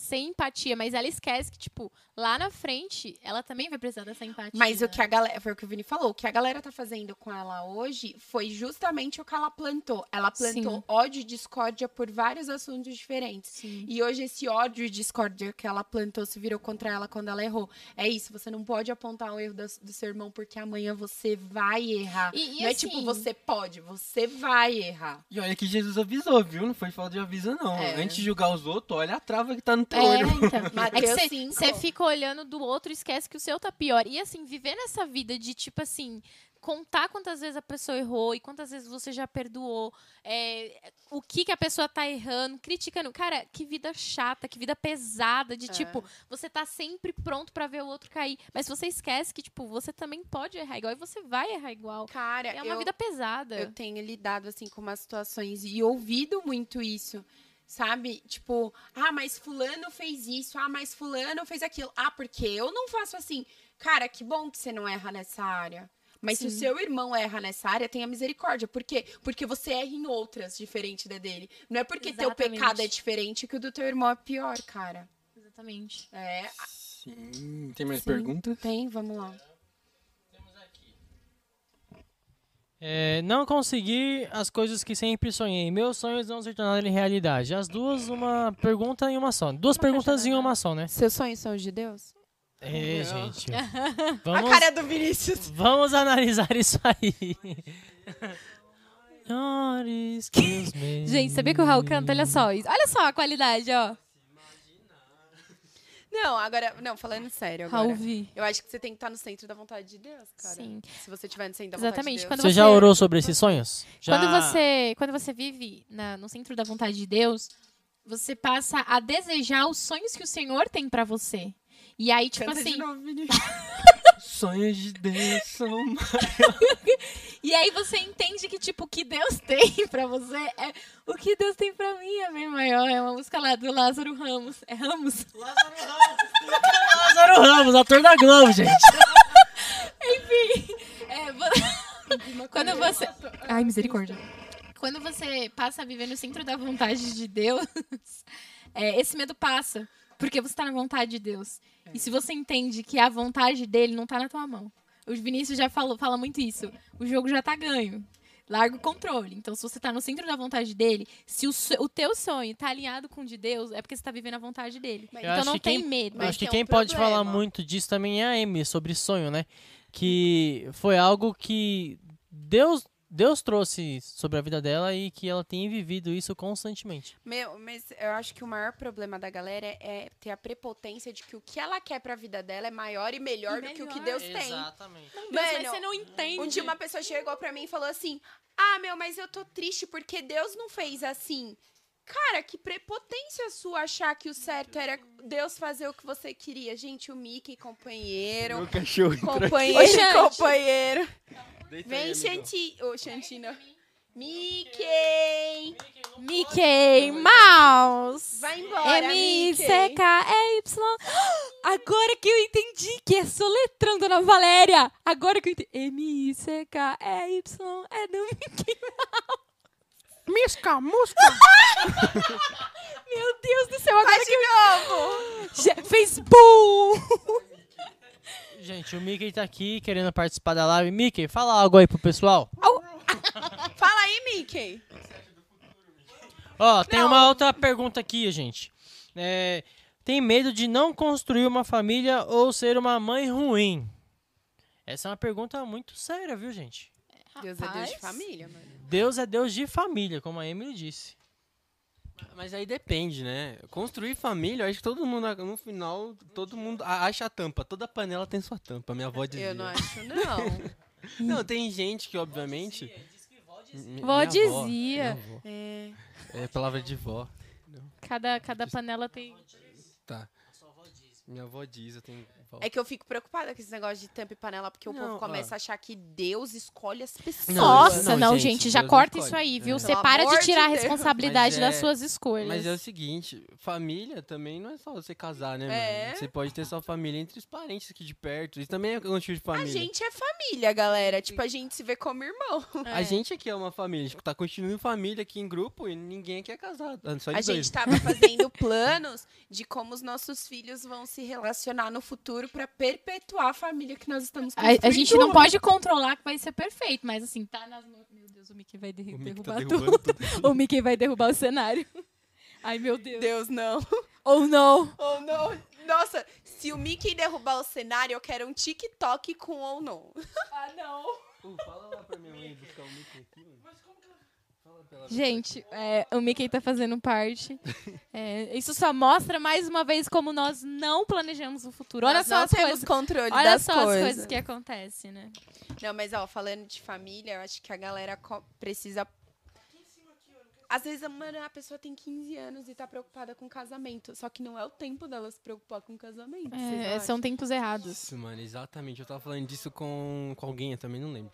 Sem empatia, mas ela esquece que, tipo, lá na frente, ela também vai precisar dessa empatia. Mas o que a galera, foi o que o Vini falou, o que a galera tá fazendo com ela hoje foi justamente o que ela plantou. Ela plantou Sim. ódio e discórdia por vários assuntos diferentes. Sim. E hoje esse ódio e discórdia que ela plantou se virou contra ela quando ela errou. É isso, você não pode apontar o erro da- do seu irmão porque amanhã você vai errar. E- e não é assim- tipo, você pode, você vai errar. E olha que Jesus avisou, viu? Não foi falta de aviso, não. É. Antes de julgar os outros, olha a trava que tá no teu É, então. É que você- 5. você fica olhando do outro e esquece que o seu tá pior. E assim, viver nessa vida de tipo assim. Contar quantas vezes a pessoa errou e quantas vezes você já perdoou, é, o que, que a pessoa tá errando, criticando. Cara, que vida chata, que vida pesada, de É. tipo, você tá sempre pronto pra ver o outro cair. Mas você esquece que, tipo, você também pode errar igual e você vai errar igual. Cara, É uma eu, vida pesada. eu tenho lidado assim com umas situações e ouvido muito isso. Sabe? Tipo, ah, mas fulano fez isso, ah, mas fulano fez aquilo. Ah, porque eu não faço assim. Cara, que bom que você não erra nessa área. Mas se o Sim. seu irmão erra nessa área, tenha misericórdia. Por quê? Porque você erra em outras diferente da dele. Não é porque teu Exatamente. pecado é diferente que o do teu irmão é pior, cara. Exatamente. É, Sim. Tem mais Sim. perguntas? tem, vamos lá. É, não consegui as coisas que sempre sonhei. Meus sonhos não se tornaram em realidade. As duas, uma pergunta em uma só. Duas Uma perguntas em uma só, né? Seus sonhos são os de Deus? É, gente. A Vamos, cara do Vinícius. vamos analisar isso aí. Gente, sabia que o Raul canta? Olha só. Olha só a qualidade, ó. Não, agora, não, falando sério agora. Eu acho que você tem que estar no centro da vontade de Deus, cara. Sim. Se você estiver no centro da Exatamente, vontade de quando Deus. Você já orou sobre esses sonhos? Já... Quando você, quando você vive na- no centro da vontade de Deus, você passa a desejar os sonhos que o Senhor tem pra você. E aí, tipo Canta assim, de novo. Sonhos de Deus são e aí você entende que tipo o que Deus tem pra você é o que Deus tem pra mim é bem maior. É uma música lá do Lázaro Ramos. É Ramos? Lázaro Ramos, ator da Globo, gente. Enfim, é, vo- quando você. Ai, misericórdia. Quando você passa a viver no centro da vontade de Deus, é, esse medo passa. Porque você tá na vontade de Deus. E se você entende que a vontade dele não tá na tua mão. O Vinícius já falou, fala muito isso. O jogo já tá ganho. Larga o controle. Então, se você tá no centro da vontade dele, se o, o teu sonho tá alinhado com o de Deus, é porque você tá vivendo a vontade dele. Mas- então não que tem quem- medo. Mas acho que tem quem um pode problema. falar muito disso também é a Amy, sobre sonho, né? Que foi algo que Deus, Deus trouxe sobre a vida dela e que ela tem vivido isso constantemente. Meu, mas eu acho que o maior problema da galera é, é ter a prepotência de que o que ela quer pra vida dela é maior e melhor E do que o que melhor. Deus tem. Exatamente. Deus, mas Mano, você não entende. Um dia uma pessoa chegou pra mim e falou assim: Ah, meu, mas eu tô triste porque Deus não fez assim. Cara, que prepotência sua achar que o certo era Deus fazer o que você queria. Gente, o Mickey, companheiro. Meu cachorro. Companheiro, companheiro. Deita Vem, aí. Xanti. Ô, Xantina. Mickey! Mickey Mouse. Vai embora, Mickey! M-I-C-K-E-Y. Agora que eu entendi que é soletrando na Valéria. Agora que eu entendi. M-I-C-K-E-Y é do Mickey Misca, musca! Meu Deus do céu, agora Faz que de novo! Fez boom! Gente, o Mickey tá aqui querendo participar da live. Mickey, fala algo aí pro pessoal. Fala aí, Mickey! Ó, tem Não. uma outra pergunta aqui, gente. É, tem medo de não construir uma família ou ser uma mãe ruim? Essa é uma pergunta muito séria, viu, gente? Deus é Deus de Rapaz. família, mano. Deus é Deus de família, como a Emily disse. Mas aí depende, né? Construir família, eu acho que todo mundo, no final, todo mundo acha a tampa. Toda panela tem sua tampa, minha avó dizia. Eu não acho, não. Não, tem gente que, obviamente... Mi- Vó minha dizia. minha avó. É. É palavra de vó. Cada, cada panela tem... Tá. Minha avó diz, eu tenho. É que eu fico preocupada com esse negócio de tampa e panela, porque o Não, povo começa ó. a achar que Deus escolhe as pessoas. Não, Nossa, não, não, gente, gente, já Deus corta isso aí, viu? É. Você para de de tirar a responsabilidade Mas das é- suas escolhas. Mas é o seguinte, família também não é só você casar, né, É. mano? Você pode ter sua família entre os parentes aqui de perto. Isso também é um tipo de A família. gente é família, galera. Tipo, a gente se vê como irmão. A gente aqui é uma família, tipo, tá continuando família aqui em grupo e ninguém aqui é casado. Só A dois. gente tava fazendo planos de como os nossos filhos vão se relacionar no futuro pra perpetuar a família que nós estamos A, construindo. a gente não pode controlar que vai ser perfeito, mas assim, tá nas mãos. Meu Deus, o Mickey vai derri- O Mickey tá derrubar derrubando tudo. tudo. o Mickey vai derrubar o cenário. Ai, meu Deus. Deus, não. Ou não. Oh, não. Nossa, se o Mickey derrubar o cenário, eu quero um TikTok com ou não. Ah, não. Pô, fala lá pra minha mãe buscar o Mickey aqui, mano. Fala pra ela. Gente, é, o Mickey tá fazendo parte. É, isso só mostra mais uma vez como nós não planejamos o futuro. Olha Nós só não as temos coisas. controle Olha das só coisas. as coisas que acontecem, né? Não, mas ó, falando de família, eu acho que a galera precisa. Às vezes, mano, a pessoa tem 15 anos e tá preocupada com casamento. Só que não é o tempo dela se preocupar com casamento. É, acham? são tempos errados. Isso, mano, exatamente. Eu tava falando disso com, com alguém, eu também não lembro.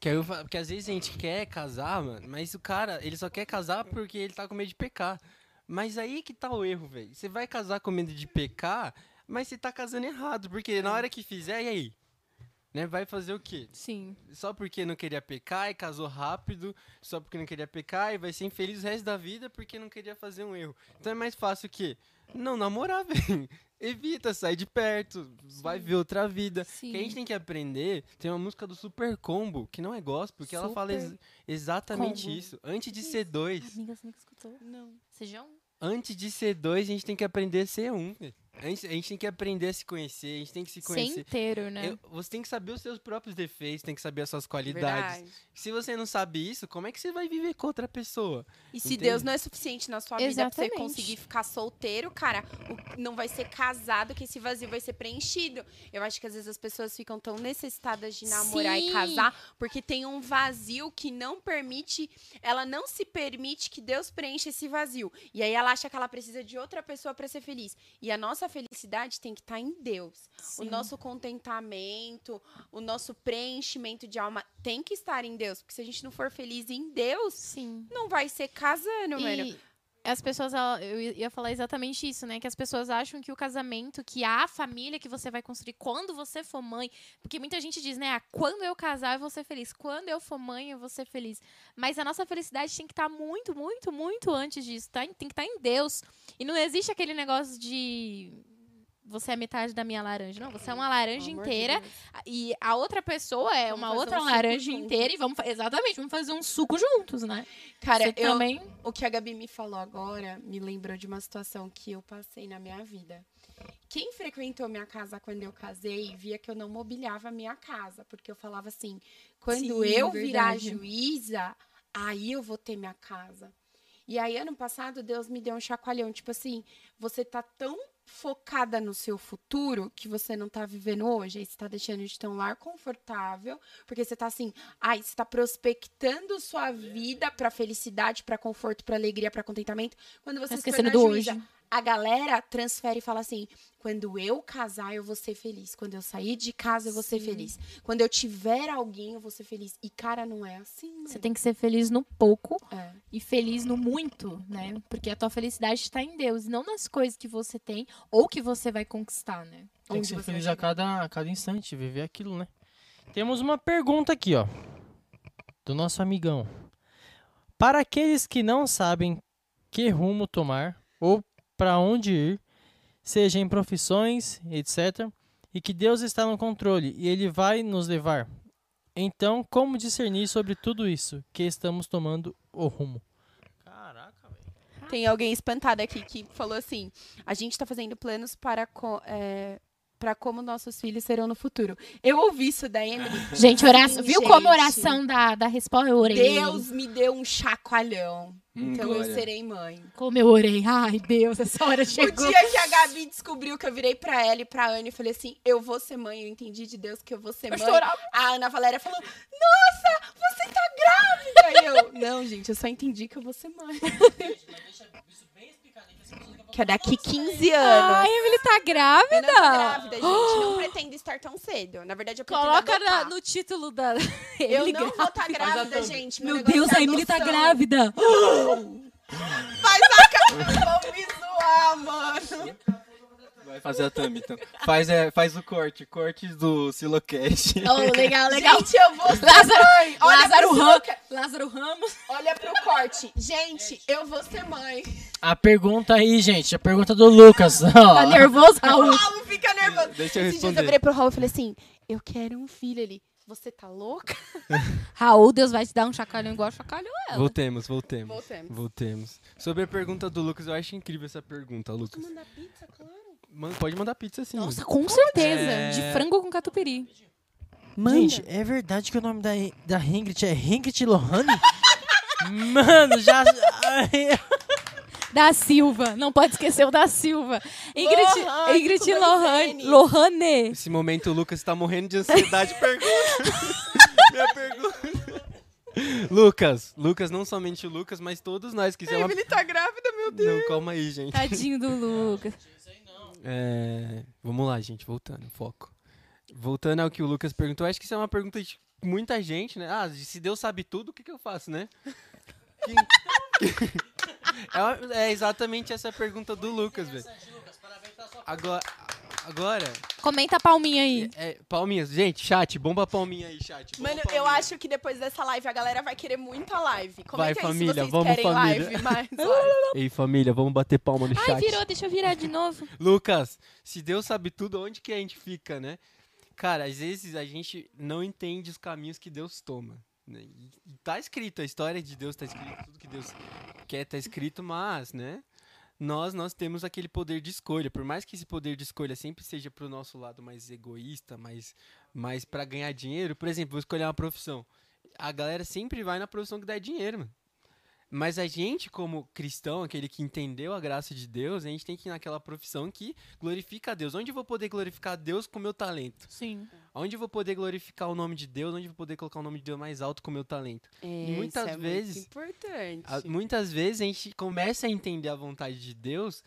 Que eu, fa- porque às vezes a gente quer casar, mano, mas o cara, ele só quer casar porque ele tá com medo de pecar. Mas aí que tá o erro, velho. Você vai casar com medo de pecar, mas você tá casando errado. Porque na hora que fizer, e aí? Né? Vai fazer o quê? Sim. Só porque não queria pecar e casou rápido, só porque não queria pecar e vai ser infeliz o resto da vida porque não queria fazer um erro. Então é mais fácil o quê? Não namorar, velho. Evita, sai de perto, vai ver outra vida. Sim. Que a gente tem que aprender. Tem uma música do Super Combo, que não é gospel, que ela fala ex- Super exatamente Combo. isso. Antes de ser dois, Amiga, você nunca escutou? Não. Seja um. antes de ser dois, a gente tem que aprender a ser um. A gente, a gente tem que aprender a se conhecer, a gente tem que se Ser conhecer. inteiro, né? Eu- você tem que saber os seus próprios defeitos, tem que saber as suas qualidades. Verdade. Se você não sabe isso, como é que você vai viver com outra pessoa? E se Entende? Deus não é suficiente na sua vida pra você Exatamente. conseguir ficar solteiro, cara, o- não vai ser casado que esse vazio vai ser preenchido. Eu acho que às vezes as pessoas ficam tão necessitadas de namorar Sim. e casar porque tem um vazio que não permite, ela não se permite que Deus preencha esse vazio. E aí ela acha que ela precisa de outra pessoa pra ser feliz. E a nossa felicidade tem que estar em Deus. O Sim. nosso contentamento, o nosso preenchimento de alma tem que estar em Deus, porque se a gente não for feliz em Deus, Sim. não vai ser casando, mano. As pessoas, eu ia falar exatamente isso, né? Que as pessoas acham que o casamento, que a família que você vai construir quando você for mãe. Porque muita gente diz, né? Ah, quando eu casar, eu vou ser feliz. Quando eu for mãe, eu vou ser feliz. Mas a nossa felicidade tem que estar muito, muito, muito antes disso. Tá? Tem que estar em Deus. E não existe aquele negócio de. Você é metade da minha laranja. Não, você é uma laranja Pelo de inteira. Deus. E a outra pessoa é Vamos uma outra um laranja junto. inteira. E vamos. Exatamente, vamos fazer um suco juntos, né? Cara, Você eu, também. o que a Gabi me falou agora me lembrou de uma situação que eu passei na minha vida. Quem frequentou minha casa quando eu casei via que eu não mobiliava a minha casa, porque eu falava assim: quando Sim, eu virar verdade. juíza, aí eu vou ter minha casa. E aí, ano passado, Deus me deu um chacoalhão, tipo assim, você tá tão focada no seu futuro que você não tá vivendo hoje. Aí você tá deixando de ter um lar confortável, porque você tá assim, ai, você tá prospectando sua vida pra felicidade, pra conforto, pra alegria, pra contentamento. Quando você Tá se do juíza, hoje. A galera transfere e fala assim: quando eu casar, eu vou ser feliz. Quando eu sair de casa, eu vou ser Sim. feliz. Quando eu tiver alguém, eu vou ser feliz. E, cara, não é assim. Você mano. tem que ser feliz no pouco É. e feliz no muito, né? Porque a tua felicidade está em Deus, não nas coisas que você tem ou que você vai conquistar, né? Tem que ser você feliz a cada, a cada instante, viver aquilo, né? Temos uma pergunta aqui, ó. Do nosso amigão. Para aqueles que não sabem que rumo tomar ou para onde ir, seja em profissões, etc., e que Deus está no controle e Ele vai nos levar. Então, como discernir sobre tudo isso que estamos tomando o rumo? Caraca, velho. Tem alguém espantado aqui que falou assim: a gente tá fazendo planos para, é, para como nossos filhos serão no futuro. Eu ouvi isso da Emily. Gente, oração, Sim, viu como a gente. oração da, da resposta? Eu orei. Deus me deu um chacoalhão. Hum, então eu glória. serei mãe. Como eu orei. Ai, Deus, essa hora O chegou. dia que a Gabi descobriu que eu virei pra ela e pra Ana e falei assim: eu vou ser mãe, eu entendi de Deus que eu vou ser Eu mãe. chorava. A Ana Valéria falou: Nossa, você tá grávida! E eu, não, gente, eu só entendi que eu vou ser mãe. Que é daqui 15 anos. Ai, Emily tá grávida. Eu não tô grávida, gente. Não pretendo estar tão cedo. Na verdade, eu pretendo Coloca na- no título da. Eu Emily não vou estar Faz a grávida, gente. Meu Deus, é a Emily tá adoção. grávida. Faz a cara. Vão me zoar, mano. Vai fazer a thumb, então. Faz, é, faz o corte, cortes do Silocast. Oh, legal, legal. Gente, eu vou ser Lázaro- mãe. Olha Lázaro, Ram- Lázaro Ramos. Olha pro corte. Gente, eu vou ser mãe. A pergunta aí, gente. A pergunta do Lucas. Tá nervoso, O Raul? Raul fica nervoso. Deixa eu Esses dias eu responder. virei pro Raul e falei assim: eu quero um filho ali. Você tá louca? Raul, Deus vai te dar um chacalhão igual chacalhou ela. Voltemos, voltemos. Voltemos. Voltemos. Sobre a pergunta do Lucas, eu acho incrível essa pergunta, Lucas. Mandar pizza, claro. Man- pode mandar pizza sim. Nossa, com certeza. É. De frango com catupiry. Gente, é verdade que o nome da, da Ingrid é Ingrid Lohane? Mano, já. Da Silva. Não pode esquecer o da Silva. Ingrid, Lohane, Ingrid dois Lohane. Nesse momento o Lucas tá morrendo de ansiedade. Pergunta. Minha pergunta. Lucas, Lucas, não somente o Lucas, mas todos nós que uma... Ele tá grávida, meu Deus. Não, calma aí, gente. Tadinho do Lucas. É, Vamos lá, gente, voltando, foco. Voltando ao que o Lucas perguntou, acho que isso é uma pergunta de muita gente, né? Ah, se Deus sabe tudo, o que, que eu faço, né? Que- é, uma- é exatamente essa pergunta do Lucas, velho. Agora, agora Comenta a palminha aí. é, palminhas, gente, chat, bomba palminha aí, chat. bomba Mano, eu acho que depois dessa live a galera vai querer muita live. Comenta Vai, aí família, se vocês vamos, querem família. live, live. Ei, família, vamos bater palma no Ai, chat. virou. Deixa eu virar de novo. Lucas, se Deus sabe tudo, onde que a gente fica, né? Cara, às vezes a gente não entende os caminhos que Deus toma. né? Tá escrito, a história de Deus tá escrito, tudo que Deus quer tá escrito, mas, né? Nós, nós temos aquele poder de escolha. Por mais que esse poder de escolha sempre seja pro nosso lado mais egoísta, mais, mais para ganhar dinheiro, por exemplo, vou escolher uma profissão. A galera sempre vai na profissão que dá dinheiro, mano. Mas a gente, como cristão, aquele que entendeu a graça de Deus, a gente tem que ir naquela profissão que glorifica a Deus. Onde eu vou poder glorificar a Deus com o meu talento? Sim. Onde eu vou poder glorificar o nome de Deus? Onde eu vou poder colocar o nome de Deus mais alto com o meu talento? É, muitas isso é vezes- Muito importante. A- muitas vezes a gente começa a entender a vontade de Deus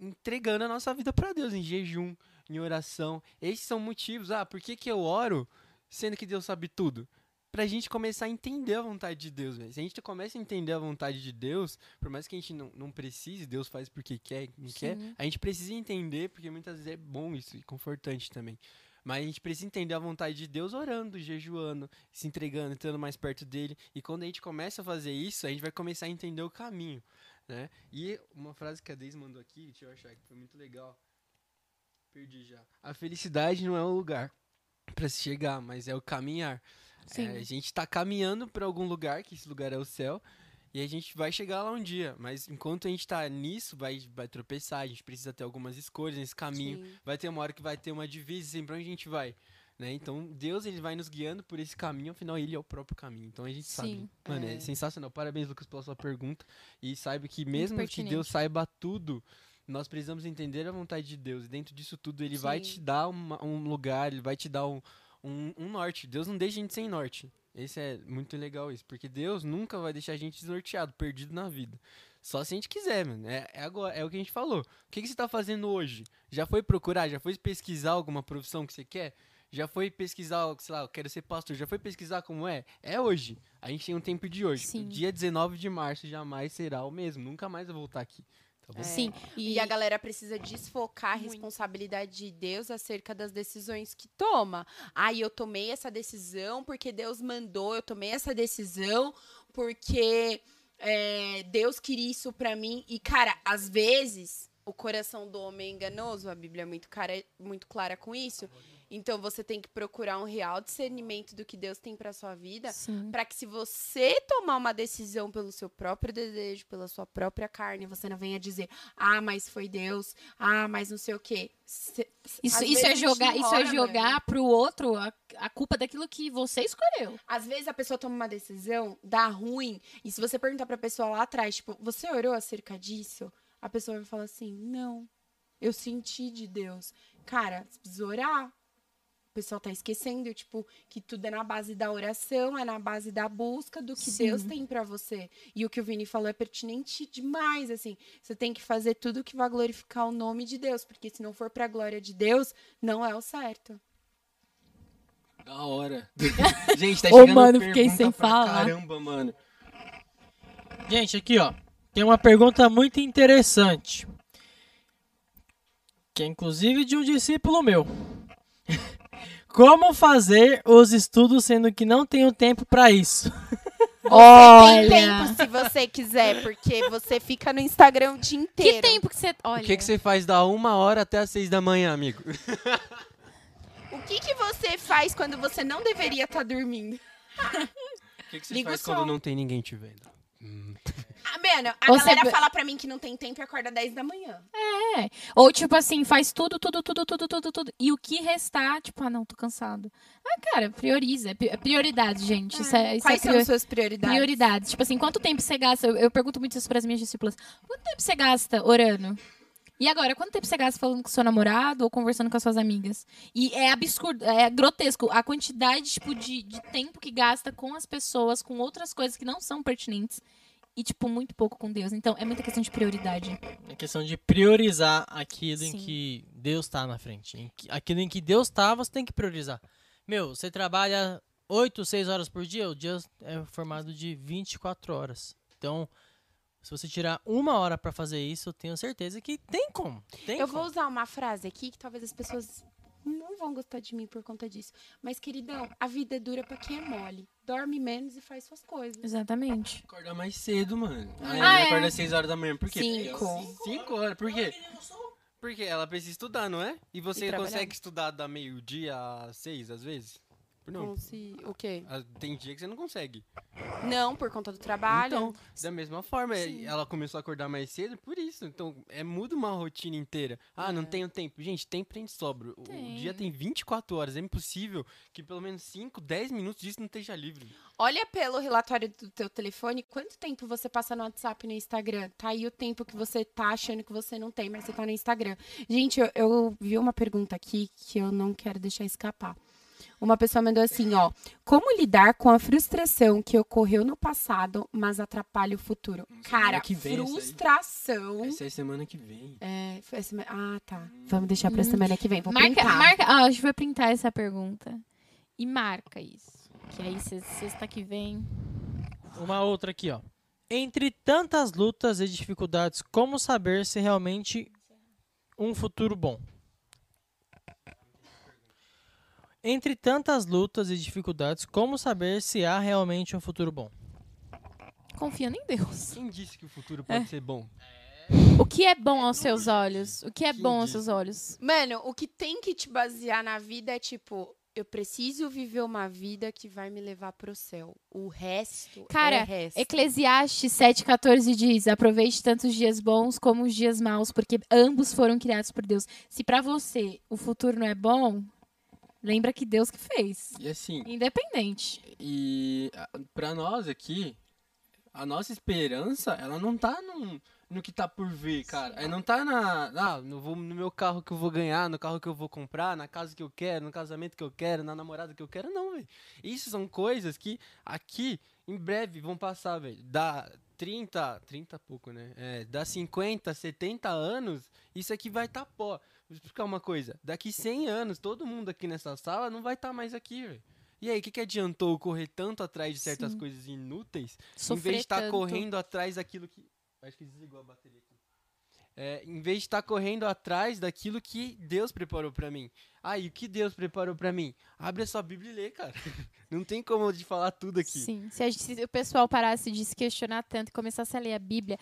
entregando a nossa vida para Deus, em jejum, em oração. Esses são motivos. Ah, por que, que eu oro sendo que Deus sabe tudo? Pra gente começar a entender a vontade de Deus, velho. Se a gente começa a entender a vontade de Deus, por mais que a gente não, não precise, Deus faz porque quer, não quer, Sim. a gente precisa entender, porque muitas vezes é bom isso e confortante também. Mas a gente precisa entender a vontade de Deus orando, jejuando, se entregando, entrando mais perto dele. E quando a gente começa a fazer isso, a gente vai começar a entender o caminho, né? E uma frase que a Deise mandou aqui, deixa eu achar que foi muito legal. Perdi já. A felicidade não é o lugar para se chegar, mas é o caminhar. Sim. É, a gente tá caminhando para algum lugar, que esse lugar é o céu, e a gente vai chegar lá um dia. Mas enquanto a gente tá nisso, vai, vai tropeçar, a gente precisa ter algumas escolhas nesse caminho. Sim. Vai ter uma hora que vai ter uma divisa, assim, pra onde a gente vai. Né? Então, Deus ele vai nos guiando por esse caminho, afinal, ele é o próprio caminho. Então a gente sabe. Sim. Mano, é. É. sensacional. Parabéns, Lucas, pela sua pergunta. E saiba que mesmo que. Deus saiba tudo, nós precisamos entender a vontade de Deus. E dentro disso tudo, ele vai Sim. te dar uma- um lugar, ele vai te dar um, um, um norte. Deus não deixa a gente sem norte. Esse é muito legal isso, porque Deus nunca vai deixar a gente desnorteado, perdido na vida. Só se a gente quiser, mano. É, é agora, é o que a gente falou. O que, que você tá fazendo hoje? Já foi procurar? Já foi pesquisar alguma profissão que você quer? Já foi pesquisar, sei lá, eu quero ser pastor? Já foi pesquisar como é? É hoje. A gente tem um tempo de hoje. Sim. Dia 19 de março jamais será o mesmo. Nunca mais eu vou voltar aqui. Tá? É. Sim. E, a galera precisa desfocar a Muito. responsabilidade de Deus acerca das decisões que toma. Ai, eu tomei essa decisão porque Deus mandou, eu tomei essa decisão porque é, Deus queria isso pra mim. E, cara, às vezes o coração do homem é enganoso, a Bíblia é muito, cara, muito clara com isso. Então você tem que procurar um real discernimento do que Deus tem pra sua vida. Pra que se você tomar uma decisão pelo seu próprio desejo, pela sua própria carne, você não venha dizer, ah, mas foi Deus, ah, mas não sei o quê. Se- Isso, isso é a jogar, isso é ora, jogar mano. pro outro a, a culpa daquilo que você escolheu. Às vezes a pessoa toma uma decisão, dá ruim, e se você perguntar pra pessoa lá atrás, tipo, você orou acerca disso? A pessoa vai falar assim, não, eu senti de Deus. Cara, você precisa orar. O pessoal tá esquecendo, tipo, que tudo é na base da oração, é na base da busca do que Sim. Deus tem pra você. E o que o Vini falou é pertinente demais, assim. Você tem que fazer tudo que vai glorificar o nome de Deus, porque se não for pra glória de Deus, não é o certo. Da hora. gente, tá Ô, chegando mano, fiquei pergunta sem pra falar. Caramba, mano. Gente, aqui, ó. Tem uma pergunta muito interessante. Que é inclusive de um discípulo meu. Como fazer os estudos sendo que não tenho tempo pra isso? Tem Olha, tempo se você quiser, porque você fica no Instagram o dia inteiro. que tempo que você. Olha, O que, que você faz da uma hora até as seis da manhã, amigo? O que, que você faz quando você não deveria estar dormindo? O que, que você Liga faz quando não tem ninguém te vendo? Hum. Ah, mano, a Ou galera você- fala pra mim que não tem tempo e acorda 10 da manhã. É. Ou tipo assim, faz tudo, tudo, tudo, tudo, tudo, tudo. E o que restar, tipo, ah, não, tô cansado. Ah, cara, prioriza. É é prioridade, gente. Isso é, isso Quais é são prior- as suas prioridades? prioridades. Tipo assim, quanto tempo você gasta? Eu, eu pergunto muito isso pras minhas discípulas. Quanto tempo você gasta orando? E agora, quanto tempo você gasta falando com seu namorado ou conversando com as suas amigas? E é absurdo, é grotesco a quantidade tipo, de, de tempo que gasta com as pessoas, com outras coisas que não são pertinentes. E, tipo, muito pouco com Deus. Então, é muita questão de prioridade. É questão de priorizar aquilo em Sim. que Deus tá na frente. Em que- aquilo em que Deus tá, você tem que priorizar. Meu, você trabalha 8, 6 horas por dia, o dia é formado de 24 horas. Então, se você tirar uma hora pra fazer isso, eu tenho certeza que tem como. Tem Eu como. vou usar uma frase aqui que talvez as pessoas não vão gostar de mim por conta disso. Mas, queridão, a vida é dura pra quem é mole. Dorme menos e faz suas coisas. Exatamente. Acordar mais cedo, mano. Aí Ah, ela é. acorda às seis horas da manhã. Por quê? Cinco. Cinco horas. Por quê? Porque ela precisa estudar, não é? E você E consegue estudar da meio-dia às seis, às vezes? Não. Se- O quê? Ah, Tem dia que você não consegue. Não, por conta do trabalho. Então, da mesma forma, Sim. ela começou a acordar mais cedo por isso. Então, é muda uma rotina inteira. Ah, não É. tenho tempo. Gente, tempo tem de sobra. O- O Tem. dia tem 24 horas. É impossível que pelo menos 5, 10 minutos disso não esteja livre. Olha pelo relatório do teu telefone, quanto tempo você passa no WhatsApp e no Instagram. Tá aí o tempo que você tá achando que você não tem, mas você tá no Instagram. Gente, eu, eu vi uma pergunta aqui que eu não quero deixar escapar. Uma pessoa mandou assim, ó. Como lidar com a frustração que ocorreu no passado, mas atrapalha o futuro? Cara, que vem essa aí. frustração. Essa é semana que vem. É, foi semana- Ah, tá. Vamos deixar pra semana que vem. Vou marca, printar. marca. Ah, a gente vai printar essa pergunta. E marca isso. Que aí, se- sexta que vem. Uma outra aqui, ó. Entre tantas lutas e dificuldades, como saber se realmente um futuro bom? Entre tantas lutas e dificuldades, como saber se há realmente um futuro bom? Confiando em Deus. Quem disse que o futuro pode ser bom? O que é bom aos seus olhos? O que é bom aos seus olhos? Mano, o que tem que te basear na vida é tipo, eu preciso viver uma vida que vai me levar pro céu. O resto Cara, é resto. Eclesiastes 7,14 diz: Aproveite tanto os dias bons como os dias maus, porque ambos foram criados por Deus. Se pra você o futuro não é bom, lembra que Deus que fez. E assim, Independente. E a- pra nós aqui, a nossa esperança, ela não tá no, no que tá por vir, cara. Ela não tá na, ah, no, vou- no meu carro que eu vou ganhar, no carro que eu vou comprar, na casa que eu quero, no casamento que eu quero, na namorada que eu quero, não, velho. Isso são coisas que aqui, em breve, vão passar, velho. Da 30, 30 pouco, né? É, dá 50, 70 anos, isso aqui vai estar tá pó. Vou explicar uma coisa. Daqui 100 anos, todo mundo aqui nessa sala não vai estar tá mais aqui, velho. E aí, o que, que adiantou correr tanto atrás de certas Sim. coisas inúteis, em Sofrer vez de estar tanto. correndo atrás daquilo que... Acho que desligou a bateria aqui. É, em vez de estar correndo atrás daquilo que Deus preparou pra mim. Ah, e o que Deus preparou pra mim? Abre a sua Bíblia e lê, cara. Não tem como te falar tudo aqui. Sim, se, gente- se o pessoal parasse de se questionar tanto e começasse a ler a Bíblia,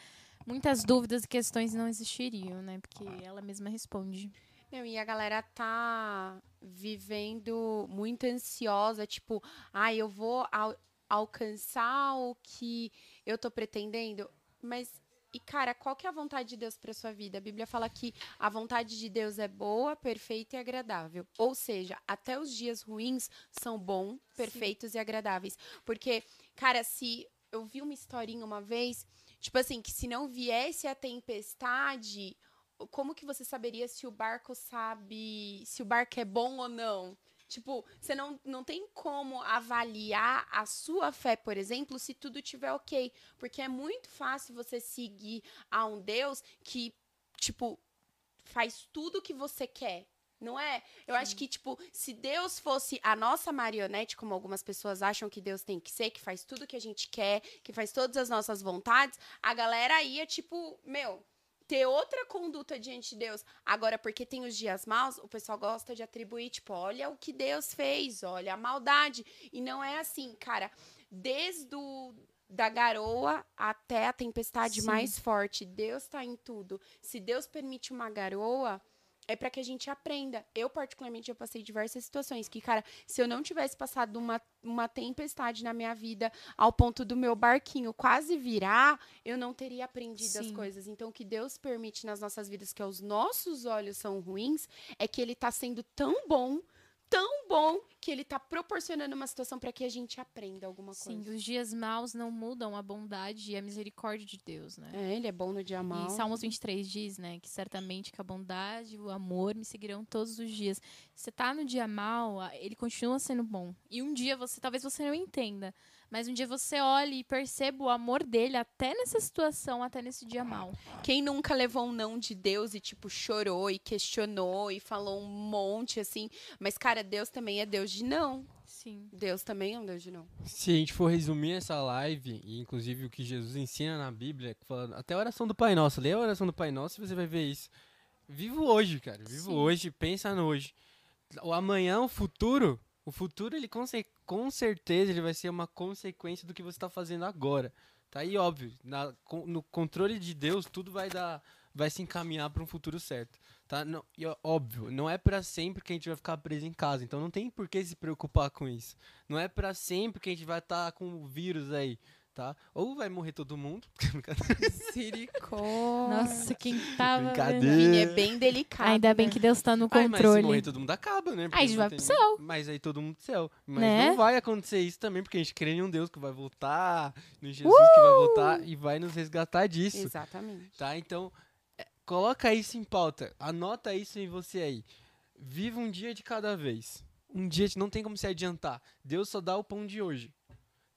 muitas dúvidas e questões não existiriam, né? Porque ela mesma responde. Não, e a galera tá vivendo muito ansiosa, tipo, ah, eu vou al- alcançar o que eu tô pretendendo, mas e cara, qual que é a vontade de Deus para sua vida? A Bíblia fala que a vontade de Deus é boa, perfeita e agradável. Ou seja, até os dias ruins são bons, perfeitos e agradáveis. Porque, cara, se eu vi uma historinha uma vez, tipo assim, que se não viesse a tempestade, como que você saberia se o barco sabe se o barco é bom ou não? Tipo, você não, não tem como avaliar a sua fé, por exemplo, se tudo tiver ok. Porque é muito fácil você seguir a um Deus que, tipo, faz tudo que você quer. Não é? Eu acho que, tipo, se Deus fosse a nossa marionete, como algumas pessoas acham que Deus tem que ser, que faz tudo que a gente quer, que faz todas as nossas vontades, a galera ia, tipo, meu, ter outra conduta diante de Deus. Agora, porque tem os dias maus, o pessoal gosta de atribuir, tipo, olha o que Deus fez, olha a maldade. E não é assim, cara. Desde o, da garoa até a tempestade Sim. mais forte, Deus tá em tudo. Se Deus permite uma garoa, é para que a gente aprenda. Eu, particularmente, já passei diversas situações que, cara, se eu não tivesse passado uma, uma tempestade na minha vida ao ponto do meu barquinho quase virar, eu não teria aprendido as Sim. coisas. Então, o que Deus permite nas nossas vidas, que aos nossos olhos são ruins, é que Ele tá sendo tão bom, tão bom, que Ele tá proporcionando uma situação para que a gente aprenda alguma Sim, coisa. os dias maus não mudam a bondade e a misericórdia de Deus, né? É, Ele é bom no dia mal. E Salmos 23 diz, né, que certamente que a bondade e o amor me seguirão todos os dias. Você tá no dia mal, a- ele continua sendo bom. E um dia você, talvez você não entenda, mas um dia você olhe e perceba o amor dele até nessa situação, até nesse dia mal. Quem nunca levou um não de Deus e, tipo, chorou e questionou e falou um monte, assim. Mas, cara, Deus também é Deus de não. Sim. Deus também é um Deus de não. Se a gente for resumir essa live, e inclusive o que Jesus ensina na Bíblia, falando, até a oração do Pai Nosso, lê a oração do Pai Nosso e você vai ver isso. Vivo hoje, cara. Vivo Sim. hoje, pensa no hoje. O amanhã, o futuro, o futuro, ele cer- com certeza ele vai ser uma consequência do que você está fazendo agora. Tá aí, óbvio. na- no controle de Deus, tudo vai dar. Vai se encaminhar para um futuro certo. Tá? Não, e óbvio, não é para sempre que a gente vai ficar preso em casa. Então não tem por que se preocupar com isso. Não é pra sempre que a gente vai estar com o vírus aí, tá? Ou vai morrer todo mundo. Misericórdia. Nossa, quem tava Brincadeira. é bem delicado. Ainda bem né? que Deus tá no Ai, mas se controle. morrer todo mundo acaba, né? Porque Aí a gente vai tem pro céu. Mas aí todo mundo pro céu. Mas Né? não vai acontecer isso também, porque a gente crê em um Deus que vai voltar, no Jesus que vai voltar e vai nos resgatar disso. Exatamente. Tá? Então, é, coloca isso em pauta. Anota isso em você aí. Viva um dia de cada vez. Um dia não tem como se adiantar. Deus só dá o pão de hoje.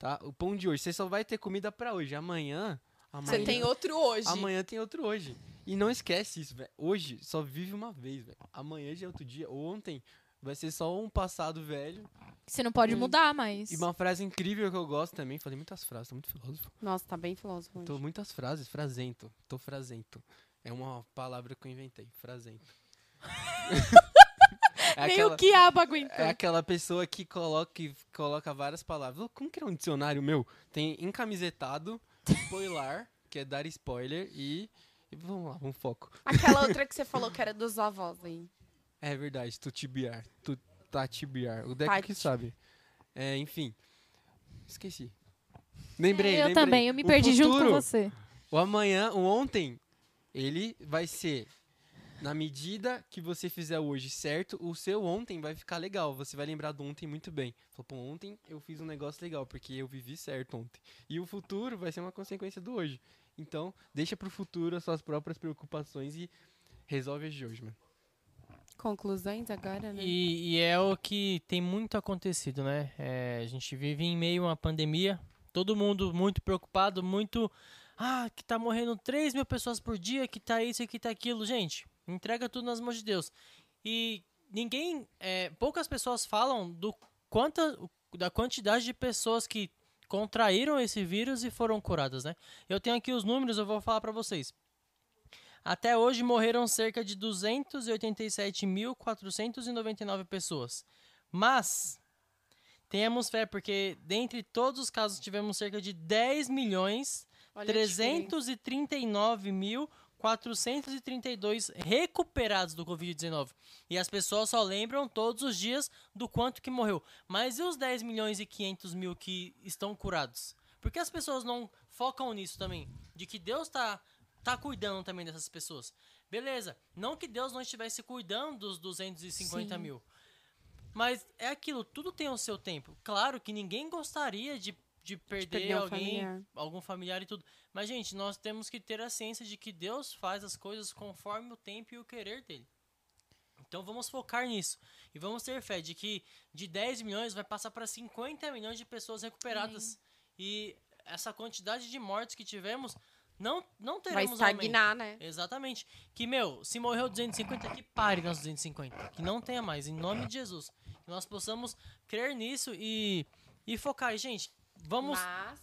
Tá? O pão de hoje. Você só vai ter comida pra hoje. Amanhã. amanhã Você tem outro hoje. Amanhã tem outro hoje. E não esquece isso, velho. Hoje só vive uma vez, velho. Amanhã já é outro dia. Ontem vai ser só um passado velho. Você não pode Hum. mudar, mas. E uma frase incrível que eu gosto também. Falei muitas frases, tô muito filósofo. Nossa, tá bem filósofo hoje. Tô muitas frases, frasento. Tô frasento. É uma palavra que eu inventei, frasento. é, Nem aquela, o quiabo aguentou. é aquela pessoa que coloca, que coloca várias palavras. Como que é um dicionário meu? Tem encamisetado, spoiler, que é dar spoiler, e. vamos lá, vamos foco. Aquela outra que você falou que era dos avós aí. É verdade, tutibiar. Tu, tatibiar. O Deco que Tati. sabe. É, enfim. Esqueci. Lembrei, É, eu lembrei. também, eu me perdi junto com futuro, você. O amanhã, o ontem, ele vai ser na medida que você fizer hoje certo, o seu ontem vai ficar legal. Você vai lembrar do ontem muito bem. Falou, pô, ontem eu fiz um negócio legal, porque eu vivi certo ontem. E o futuro vai ser uma consequência do hoje. Então, deixa pro futuro as suas próprias preocupações e resolve as de hoje, mano. Conclusões agora, né? E, e é o que tem muito acontecido, né? É, a gente vive em meio a uma pandemia, todo mundo muito preocupado, muito Ah, que tá morrendo 3 mil pessoas por dia, que tá isso e que tá aquilo. Gente, Entrega tudo nas mãos de Deus. E ninguém, é, poucas pessoas falam do quanta, da quantidade de pessoas que contraíram esse vírus e foram curadas, né? Eu tenho aqui os números, eu vou falar para vocês. Até hoje morreram cerca de 287.499 pessoas. Mas tenhamos fé, porque dentre todos os casos tivemos cerca de 10 milhões 339 mil 432 recuperados do Covid-19. E as pessoas só lembram todos os dias do quanto que morreu. Mas e os 10 milhões e 500 mil que estão curados? Por que as pessoas não focam nisso também? De que Deus está tá cuidando também dessas pessoas. Beleza, não que Deus não estivesse cuidando dos 250 Sim. mil. Mas é aquilo, tudo tem o seu tempo. Claro que ninguém gostaria de de perder, perder um alguém, familiar. algum familiar e tudo. Mas, gente, nós temos que ter a ciência de que Deus faz as coisas conforme o tempo e o querer dele. Então vamos focar nisso. E vamos ter fé de que de 10 milhões vai passar para 50 milhões de pessoas recuperadas. E essa quantidade de mortes que tivemos, não, não Vai teremos aumento. estagnar, né? Exatamente. Que, meu, se morreu 250, que pare nas 250. Que não tenha mais, em nome de Jesus. Que nós possamos crer nisso e, e focar. E, gente, vamos. Mas,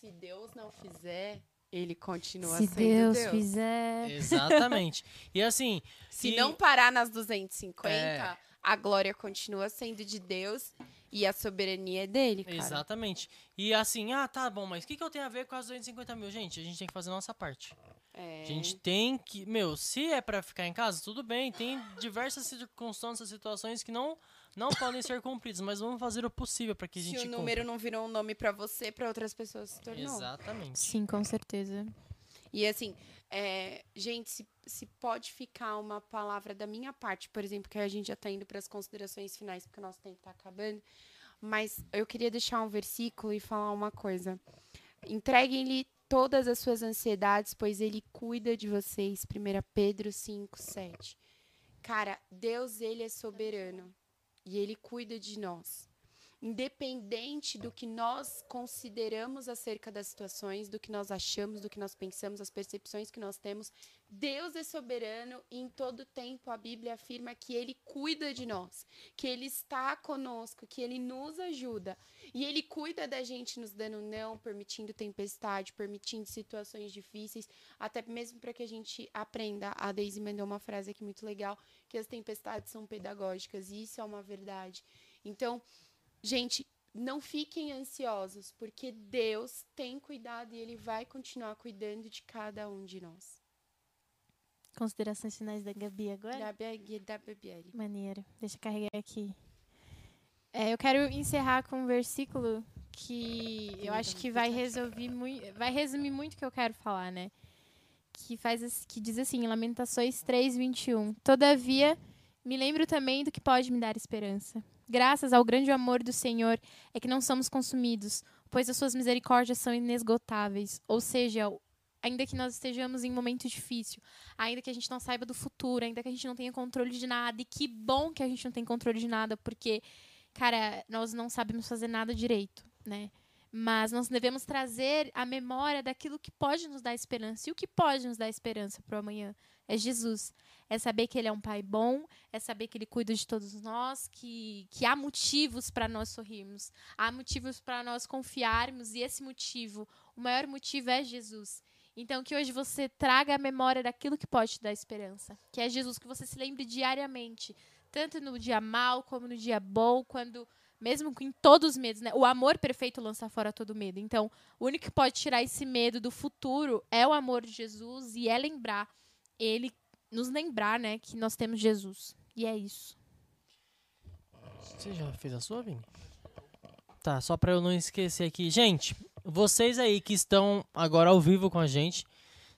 se Deus não fizer, ele continua Se sendo Deus, Deus. fizer. Exatamente. E assim. Se e- não parar nas 250, É. a glória continua sendo de Deus e a soberania é dele, cara. Exatamente. E assim, ah, tá bom, mas o que, que eu tenho a ver com as 250 mil? Gente, a gente tem que fazer a nossa parte. É. A gente tem que. Meu, se é pra ficar em casa, tudo bem. Tem diversas circunstâncias, situações que não, não podem ser cumpridas, mas vamos fazer o possível pra que a Se gente o número não virou um nome pra você, pra outras pessoas se cumpra. tornou. Exatamente. Sim, com certeza. E assim, é, gente, se, se pode ficar uma palavra da minha parte, por exemplo, que a gente já tá indo para as considerações finais, porque o nosso tempo tá acabando, mas eu queria deixar um versículo e falar uma coisa. Entreguem-lhe todas as suas ansiedades, pois ele cuida de vocês. 1 Pedro 5, 7. Cara, Deus, ele é soberano e ele cuida de nós. Independente do que nós consideramos acerca das situações, do que nós achamos, do que nós pensamos, as percepções que nós temos, Deus é soberano e em todo tempo a Bíblia afirma que ele cuida de nós, que ele está conosco, que ele nos ajuda. E ele cuida da gente nos dando não, permitindo tempestade, permitindo situações difíceis, até mesmo para que a gente aprenda. A Daisy mandou uma frase aqui muito legal, que as tempestades são pedagógicas, e isso é uma verdade. Então, gente, não fiquem ansiosos, porque Deus tem cuidado e ele vai continuar cuidando de cada um de nós. Considerações finais da Gabi agora? Da Bia- da Bebiele. Maneiro. Deixa eu carregar aqui. É, eu quero encerrar com um versículo que eu acho que vai resolver muito, vai resumir muito o que eu quero falar, né? Que faz que diz assim, Lamentações 3:21. Todavia, me lembro também do que pode me dar esperança. Graças ao grande amor do Senhor é que não somos consumidos, pois as suas misericórdias são inesgotáveis. Ou seja, ainda que nós estejamos em um momento difícil, ainda que a gente não saiba do futuro, ainda que a gente não tenha controle de nada, e que bom que a gente não tem controle de nada, porque, cara, nós não sabemos fazer nada direito, né? Mas nós devemos trazer a memória daquilo que pode nos dar esperança. E o que pode nos dar esperança para o amanhã? É Jesus. É saber que Ele é um Pai bom, é saber que Ele cuida de todos nós, que, que há motivos para nós sorrirmos, há motivos para nós confiarmos, e esse motivo, o maior motivo é Jesus. Então, que hoje você traga a memória daquilo que pode te dar esperança, que é Jesus, que você se lembre diariamente, tanto no dia mal como no dia bom, quando mesmo em todos os medos, né? O amor perfeito lança fora todo medo. Então, o único que pode tirar esse medo do futuro é o amor de Jesus e é lembrar ele nos lembrar, né, que nós temos Jesus. E é isso. Você já fez a sua, Vini? Tá, só pra eu não esquecer aqui. Gente, vocês aí que estão agora ao vivo com a gente,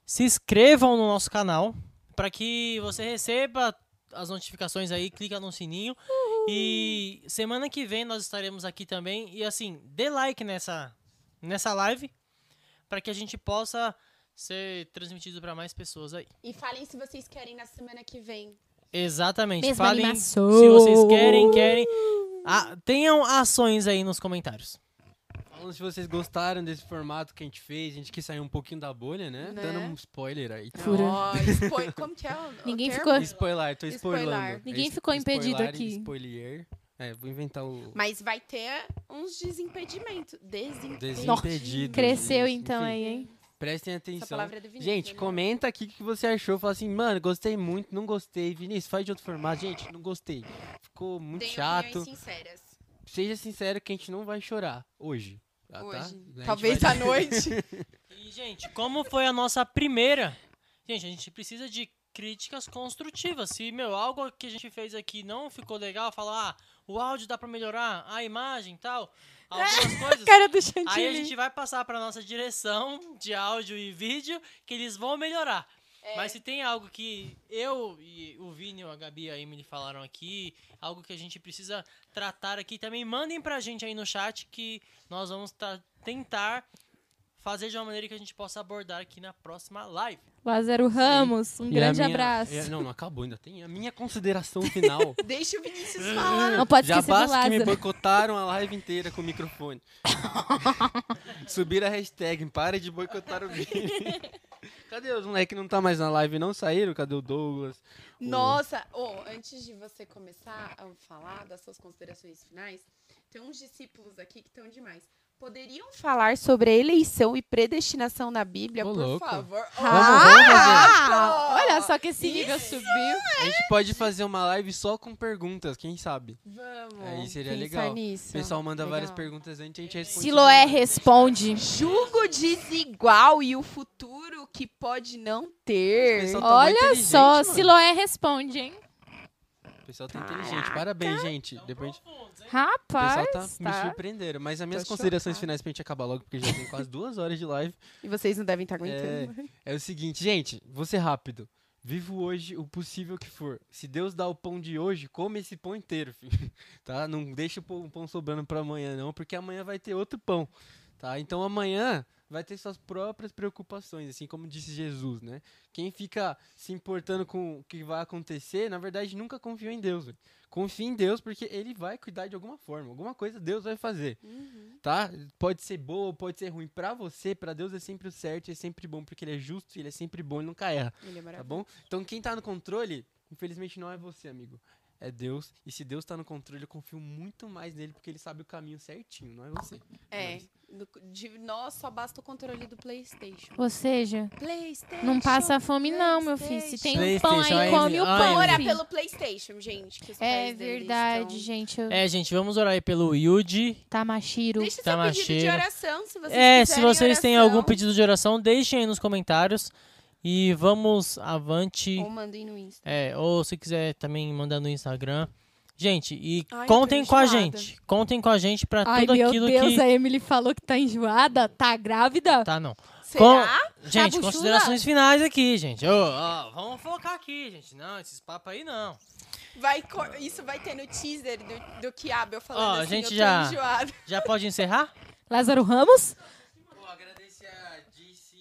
se inscrevam no nosso canal para que você receba as notificações aí, clica no sininho. E semana que vem nós estaremos aqui também. E assim, dê like nessa, nessa live para que a gente possa ser transmitido para mais pessoas aí. E falem se vocês querem na semana que vem. Exatamente. Mesma Falem animação. se vocês querem, querem. Ah, tenham ações aí nos comentários. Falando se vocês gostaram desse formato que a gente fez, a gente quis sair um pouquinho da bolha, né? Né? Dando um spoiler aí. Fura. Expoi- Como que é o, Ninguém termo? ficou- Spoiler, tô Spoiler. spoilando. Ninguém É ficou impedido aqui. Spoiler. É, vou inventar o Mas vai ter uns desimpedimentos. Desimpedimentos. desimpedido. Cresceu isso. então Enfim, aí, hein? Prestem Essa atenção. palavra é Vinícius, Gente, né? comenta aqui o que você achou. Fala assim, mano, gostei muito, não gostei. Vinícius, faz de outro formato. Gente, não gostei. Ficou muito Deem chato. sinceras. Seja sincero que a gente não vai chorar hoje. Tá, tá? Hoje. Gente Talvez vai- à noite. E, gente, como foi a nossa primeira? Gente, a gente precisa de críticas construtivas. Se, meu, algo que a gente fez aqui não ficou legal, falar, ah, o áudio dá pra melhorar, a imagem e tal, algumas coisas. Cara do Aí a gente vai passar pra nossa direção de áudio e vídeo, que eles vão melhorar. Mas se tem algo que eu e o Vini, a Gabi e a Emily falaram aqui, algo que a gente precisa tratar aqui, também mandem pra gente aí no chat que nós vamos tentar fazer de uma maneira que a gente possa abordar aqui na próxima live. Lázaro Ramos, um E grande minha- abraço. e- não, não acabou ainda. Tem a minha consideração final. Deixa o Vinícius falar. Não pode Já esquecer do basta que me boicotaram a live inteira com o microfone. Subir a hashtag, para de boicotar o Vini. Cadê os moleques que não tá mais na live? Não saíram? Cadê o Douglas? O- Nossa, ô, antes de você começar a falar das suas considerações finais, tem uns discípulos aqui que estão demais. Poderiam falar sobre a eleição e predestinação na Bíblia, Ô, por louco. favor? Vamos, vamos fazer. Ah, olha só que esse nível subiu. A gente pode fazer uma live só com perguntas, quem sabe? Vamos. Aí seria pensar legal. Nisso. O pessoal manda várias Legal. perguntas antes a gente responde. Siloé responde. Julgo desigual e o futuro que pode não ter. Pessoal tá muito Olha inteligente, só, mano. Siloé responde, hein? O pessoal tá inteligente. Parabéns, gente. Depois gente- o Rapaz, pessoal tá, me tá. surpreenderam. Mas as minhas Tô considerações chocada. finais pra gente acabar logo, porque já tem quase duas horas de live. E vocês não devem estar aguentando. É o seguinte, gente, vou ser rápido. Vivo hoje o possível que for. Se Deus dá o pão de hoje, come esse pão inteiro, filho. Tá? Não deixa o pão, pão sobrando pra amanhã, não, porque amanhã vai ter outro pão. Tá? Então amanhã vai ter suas próprias preocupações, assim como disse Jesus, né? Quem fica se importando com o que vai acontecer, na verdade nunca confiou em Deus. velho. Confie em Deus porque ele vai cuidar de alguma forma, alguma coisa Deus vai fazer Uhum. tá? Pode ser boa pode ser ruim. Pra você, pra Deus é sempre o certo, é sempre bom, porque ele é justo, ele é sempre bom e nunca erra, Ele é tá bom? Então quem tá no controle, infelizmente não é você, amigo. É Deus. E se Deus tá no controle, eu confio muito mais nele, porque ele sabe o caminho certinho, não é você. É. No- De nós só basta o controle do PlayStation. Ou seja, PlayStation. não passa fome não, meu filho. Se tem um pão aí, come o ai, pão, Ora filho. pelo PlayStation, gente. É verdade, estão- gente. eu- É, gente, vamos orar aí pelo Yuji. Tamashiro. Deixa seu Tá pedido de oração, se vocês É, se vocês têm oração. algum pedido de oração, deixem aí nos comentários. E vamos avante. Ou mandem no Insta. É, ou se quiser também mandar no Instagram. Gente, e Ai, contem com a gente. Contem com a gente pra Ai, tudo meu aquilo Deus, que. a Emily falou que tá enjoada, tá grávida. Tá, não. Será? Gente, buchula? considerações finais aqui, gente. Ô, ó, vamos focar aqui, gente. Não, esses papos aí não. Vai, isso vai ter no teaser do, do Kiabo eu falando Ó, a assim, gente eu tô já- enjoada. Já pode encerrar? Lázaro Ramos? Pô, agradecer a DC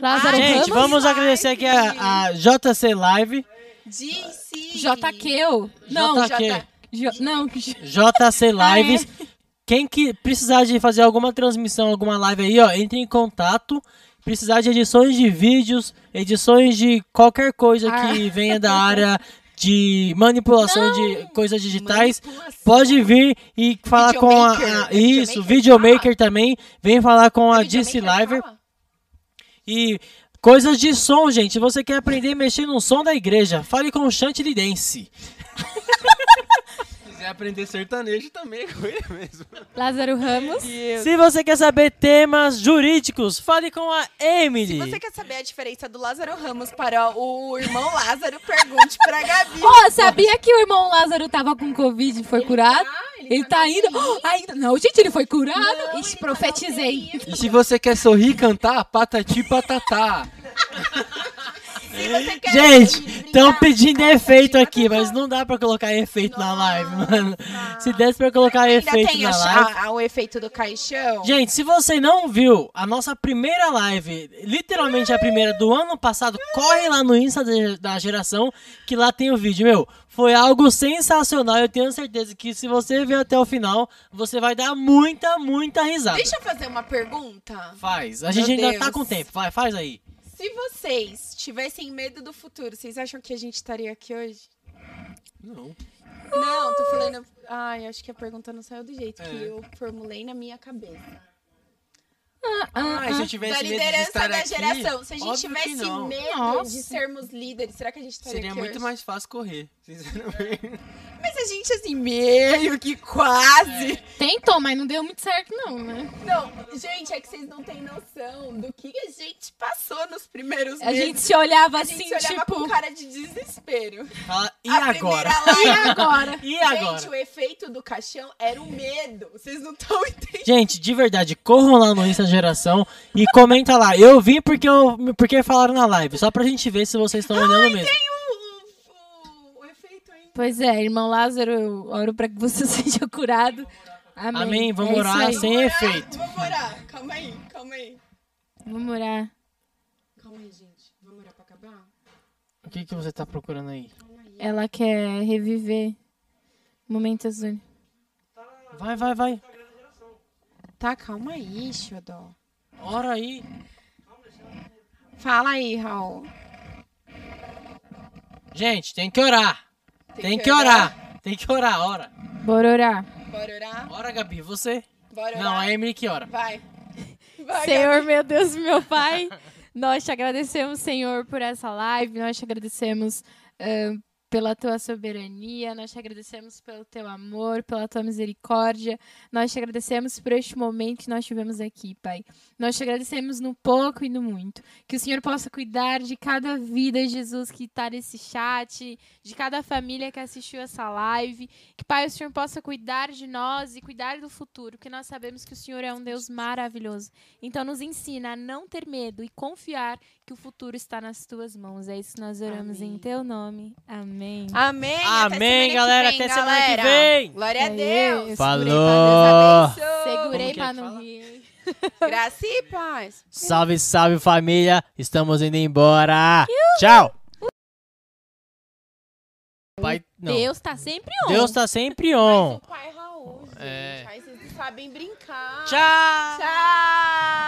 Lázaro gente, Ramos? vamos agradecer aqui a, a JC Live. DC. JQ. Não, JQ. J- não. JC Lives. Quem que precisar de fazer alguma transmissão, alguma live aí, ó, entre em contato. Precisar de edições de vídeos, edições de qualquer coisa que venha da área de manipulação de coisas digitais, pode vir e falar com a, Videomaker. a- isso, Videomaker videomaker também, vem falar com a DC Live e coisas de som, gente. Você quer aprender a mexer no som da igreja, fale com o Chantilly Dance. Aprender sertanejo também é com ele mesmo. Lázaro Ramos. Se você quer saber temas jurídicos, fale com a Emily. Se você quer saber a diferença do Lázaro Ramos para o irmão Lázaro, pergunte pra Gabi. Pô, sabia que o irmão Lázaro tava com Covid e foi curado? Ele tá indo. Oh, ainda. Não, gente, ele foi curado. Ixi, profetizei. E se você quer sorrir e cantar, patati patatá. Gente, Estão pedindo efeito aqui, mas não dá pra colocar efeito na live, mano. Se desse pra colocar Ainda efeito tem na a- live. a- o efeito do caixão. Gente, se você não viu a nossa primeira live, literalmente a primeira do ano passado, corre lá no Insta da geração, que lá tem o vídeo, meu. Foi algo sensacional. Eu tenho certeza que se você ver até o final, você vai dar muita, muita risada. Deixa eu fazer uma pergunta. Faz. A gente Meu ainda tá com tempo. Vai, faz aí. Se vocês tivessem medo do futuro, vocês acham que a gente estaria aqui hoje? Não. Não, tô falando. Ai, acho que a pergunta não saiu do jeito que É. eu formulei na minha cabeça. Ah, se eu tivesse da medo de liderança estar da aqui, geração. Se a gente tivesse medo Nossa. de sermos líderes, será que a gente estaria Seria aqui muito hoje? mais fácil correr, sinceramente. Mas a gente, assim, meio que quase. Tentou, mas não deu muito certo, não, né? Não, gente, é que vocês não têm noção do que a gente passou nos primeiros A meses. gente se olhava A assim, gente olhava tipo. com cara de desespero. Fala, e A agora? primeira E live- agora? E Gente, agora? o efeito do caixão era o medo. Vocês não estão entendendo. Gente, de verdade, corram lá no Insta Geração e comenta lá. Eu vim porque, eu, porque falaram na live, só pra gente ver se vocês estão olhando mesmo. O, o, o efeito ainda. Pois é, irmão Lázaro, eu oro pra que você seja curado. Amém. Amém, vamos É orar sem efeito. Vamos orar. Calma aí, calma aí. Vamos orar. Calma aí, gente. Vamos orar pra acabar? O que, que você tá procurando aí? Ela quer reviver momentos únicos. Vai, vai, vai. Tá, calma aí, Xodó. Ora aí. Fala aí, Raul. Gente, tem que orar. Tem que orar. Tem que orar, ora. Bora orar. Bora orar? Ora, Gabi, você? Bora Não, orar? a Emily que ora. Vai. Vai, Senhor, meu Deus, meu Pai, nós te agradecemos, Senhor, por essa live, nós te agradecemos ahn, pela tua soberania, nós te agradecemos pelo teu amor, pela tua misericórdia, nós te agradecemos por este momento que nós tivemos aqui, Pai. Nós te agradecemos no pouco e no muito. Que o Senhor possa cuidar de cada vida, Jesus, que está nesse chat, de cada família que assistiu essa live. Que, Pai, o Senhor possa cuidar de nós e cuidar do futuro, porque nós sabemos que o Senhor é um Deus maravilhoso. Então, nos ensina a não ter medo e confiar que o futuro está nas tuas mãos. É isso que nós oramos Amém. em teu nome. Amém. Amém. Amém, que galera, vem, até semana que vem. Glória a Aê, Deus. eu Falou. Segurei é pra não rir. Graça e paz. Salve, salve família. Estamos indo embora. Tchau. Pai, não. Deus tá sempre on. Deus tá sempre Mas on. o pai Raul, gente. É. Aí vocês sabem brincar. Tchau. Tchau.